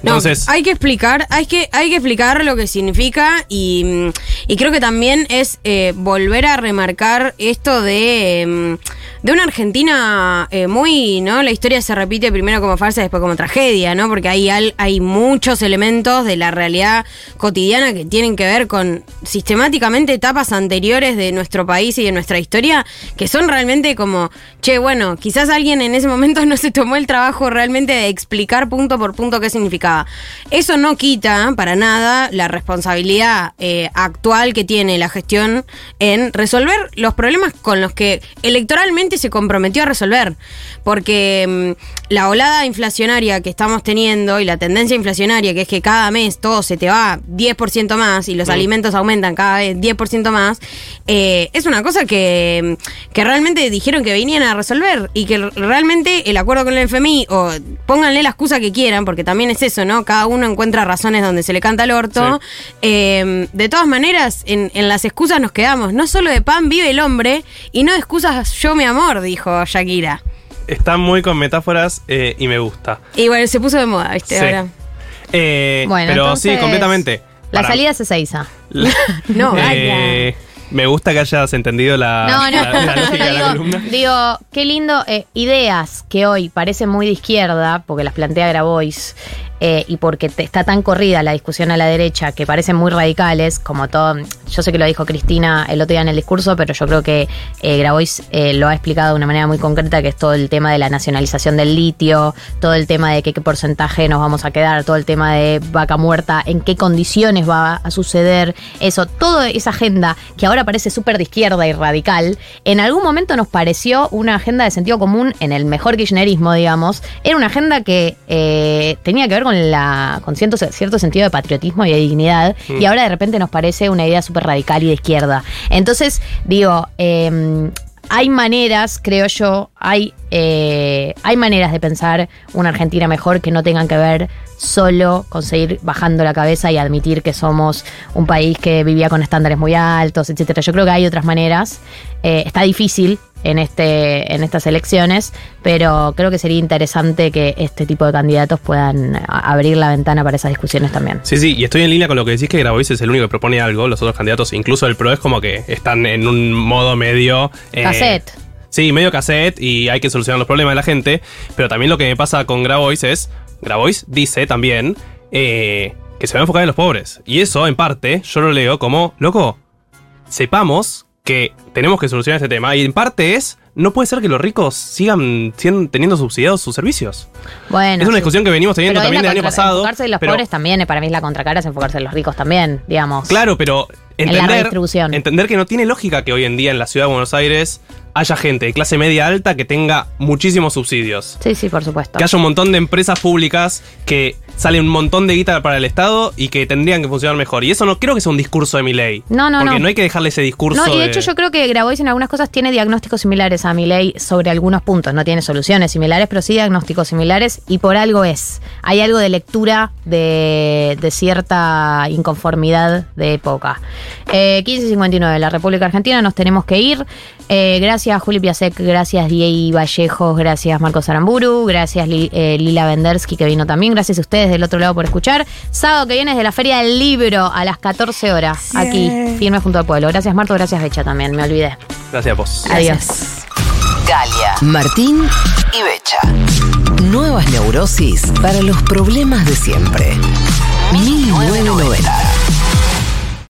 No, Entonces, hay que explicar, hay que, hay que explicar lo que significa y, mm, y creo que también es eh, volver a remarcar esto de, mm, de una Argentina eh, muy, ¿no? La historia se repite primero como farsa, después como tragedia, ¿no? Porque hay, hay muchos elementos de la realidad cotidiana que tienen que ver con sistemáticamente etapas anteriores de nuestro país y de nuestra historia, que son realmente como, che, bueno, quizás alguien en ese momento no se tomó el trabajo realmente de explicar punto por punto qué significaba. Eso no quita para nada la responsabilidad eh, actual que tiene la gestión en resolver los problemas con los que electoralmente se comprometió a resolver. Porque mm, la olada inflacionaria que estamos teniendo y la tendencia inflacionaria, que es que cada mes todo se te va 10% más y los Mm. alimentos aumentan cada vez 10% más, eh, es una cosa que, que realmente dijeron que venían a resolver y que realmente el acuerdo con el FMI, o pónganle la excusa que quieran, porque también es eso, ¿no? Cada uno encuentra razones donde se le canta el orto. Eh, de todas maneras, en, en las excusas nos quedamos. No solo de pan vive el hombre y no de excusas yo mi amor, dijo Shakira. está muy con metáforas eh, y me gusta. Y bueno, se puso de moda, ¿viste? Sí. Ahora. Eh, Bueno, pero entonces, sí, completamente. La Para- salida es Ezeiza. No, Eh, me gusta que hayas entendido la, No, no, la- la lógica de la digo, columna. digo, qué lindo, eh, ideas que hoy parecen muy de izquierda, porque las plantea Grabois, eh, y porque está tan corrida la discusión a la derecha, que parecen muy radicales, como todo, yo sé que lo dijo Cristina el otro día en el discurso, pero yo creo que eh, Grabois eh, lo ha explicado de una manera muy concreta, que es todo el tema de la nacionalización del litio, todo el tema de que, qué porcentaje nos vamos a quedar, todo el tema de vaca muerta, en qué condiciones va a suceder, eso, toda esa agenda que ahora parece súper de izquierda y radical, en algún momento nos pareció una agenda de sentido común en el mejor kirchnerismo, digamos, era una agenda que eh, tenía que ver con, la, con cierto, cierto sentido de patriotismo y de dignidad, Mm. y ahora de repente nos parece una idea súper radical y de izquierda. Entonces, digo, eh, hay maneras, creo yo, hay, eh, hay maneras de pensar una Argentina mejor que no tengan que ver solo con seguir bajando la cabeza y admitir que somos un país que vivía con estándares muy altos, etcétera. Yo creo que hay otras maneras. Eh, está difícil en este en estas elecciones, pero creo que sería interesante que este tipo de candidatos puedan abrir la ventana para esas discusiones también. Sí, sí, y estoy en línea con lo que decís que Grabois es el único que propone algo. Los otros candidatos, incluso el PRO, es como que están en un modo medio. eh, Cassette. Sí, medio cassette y hay que solucionar los problemas de la gente. Pero también lo que me pasa con Grabois es. Grabois dice también eh, que se va a enfocar en los pobres. Y eso, en parte, yo lo leo como, loco, sepamos que tenemos que solucionar este tema. Y en parte es, no puede ser que los ricos sigan siendo- teniendo subsidiados sus servicios. Bueno, es una discusión que venimos teniendo es también del año pasado. Enfocarse en los pero- pobres también, eh, para mí es la contracara, es enfocarse en los ricos también, digamos. Claro, pero en la redistribución. Entender que no tiene lógica que hoy en día en la ciudad de Buenos Aires haya gente de clase media alta que tenga muchísimos subsidios. Sí, sí, por supuesto. Que haya un montón de empresas públicas que salen un montón de guita para el Estado y que tendrían que funcionar mejor. Y eso no creo que sea un discurso de mi ley. No, no, Porque no. no hay que dejarle ese discurso. No, y de hecho yo creo que Grabois en algunas cosas tiene diagnósticos similares a mi ley sobre algunos puntos. No tiene soluciones similares, pero sí diagnósticos similares y por algo es. Hay algo de lectura de, de cierta inconformidad de época. Eh, 1559, la República Argentina, nos tenemos que ir. Eh, gracias Juli Piasek, gracias Diego Vallejos, gracias Marcos Aramburu, gracias Li- eh, Lila Vendersky que vino también, gracias a ustedes del otro lado por escuchar. Sábado que viene es de la Feria del Libro a las 14 horas, aquí, firme junto al pueblo. Gracias Marto, gracias Becha también, me olvidé. Gracias a vos. Adiós. Galia, Martín y Becha. Nuevas neurosis para los problemas de siempre. 1990.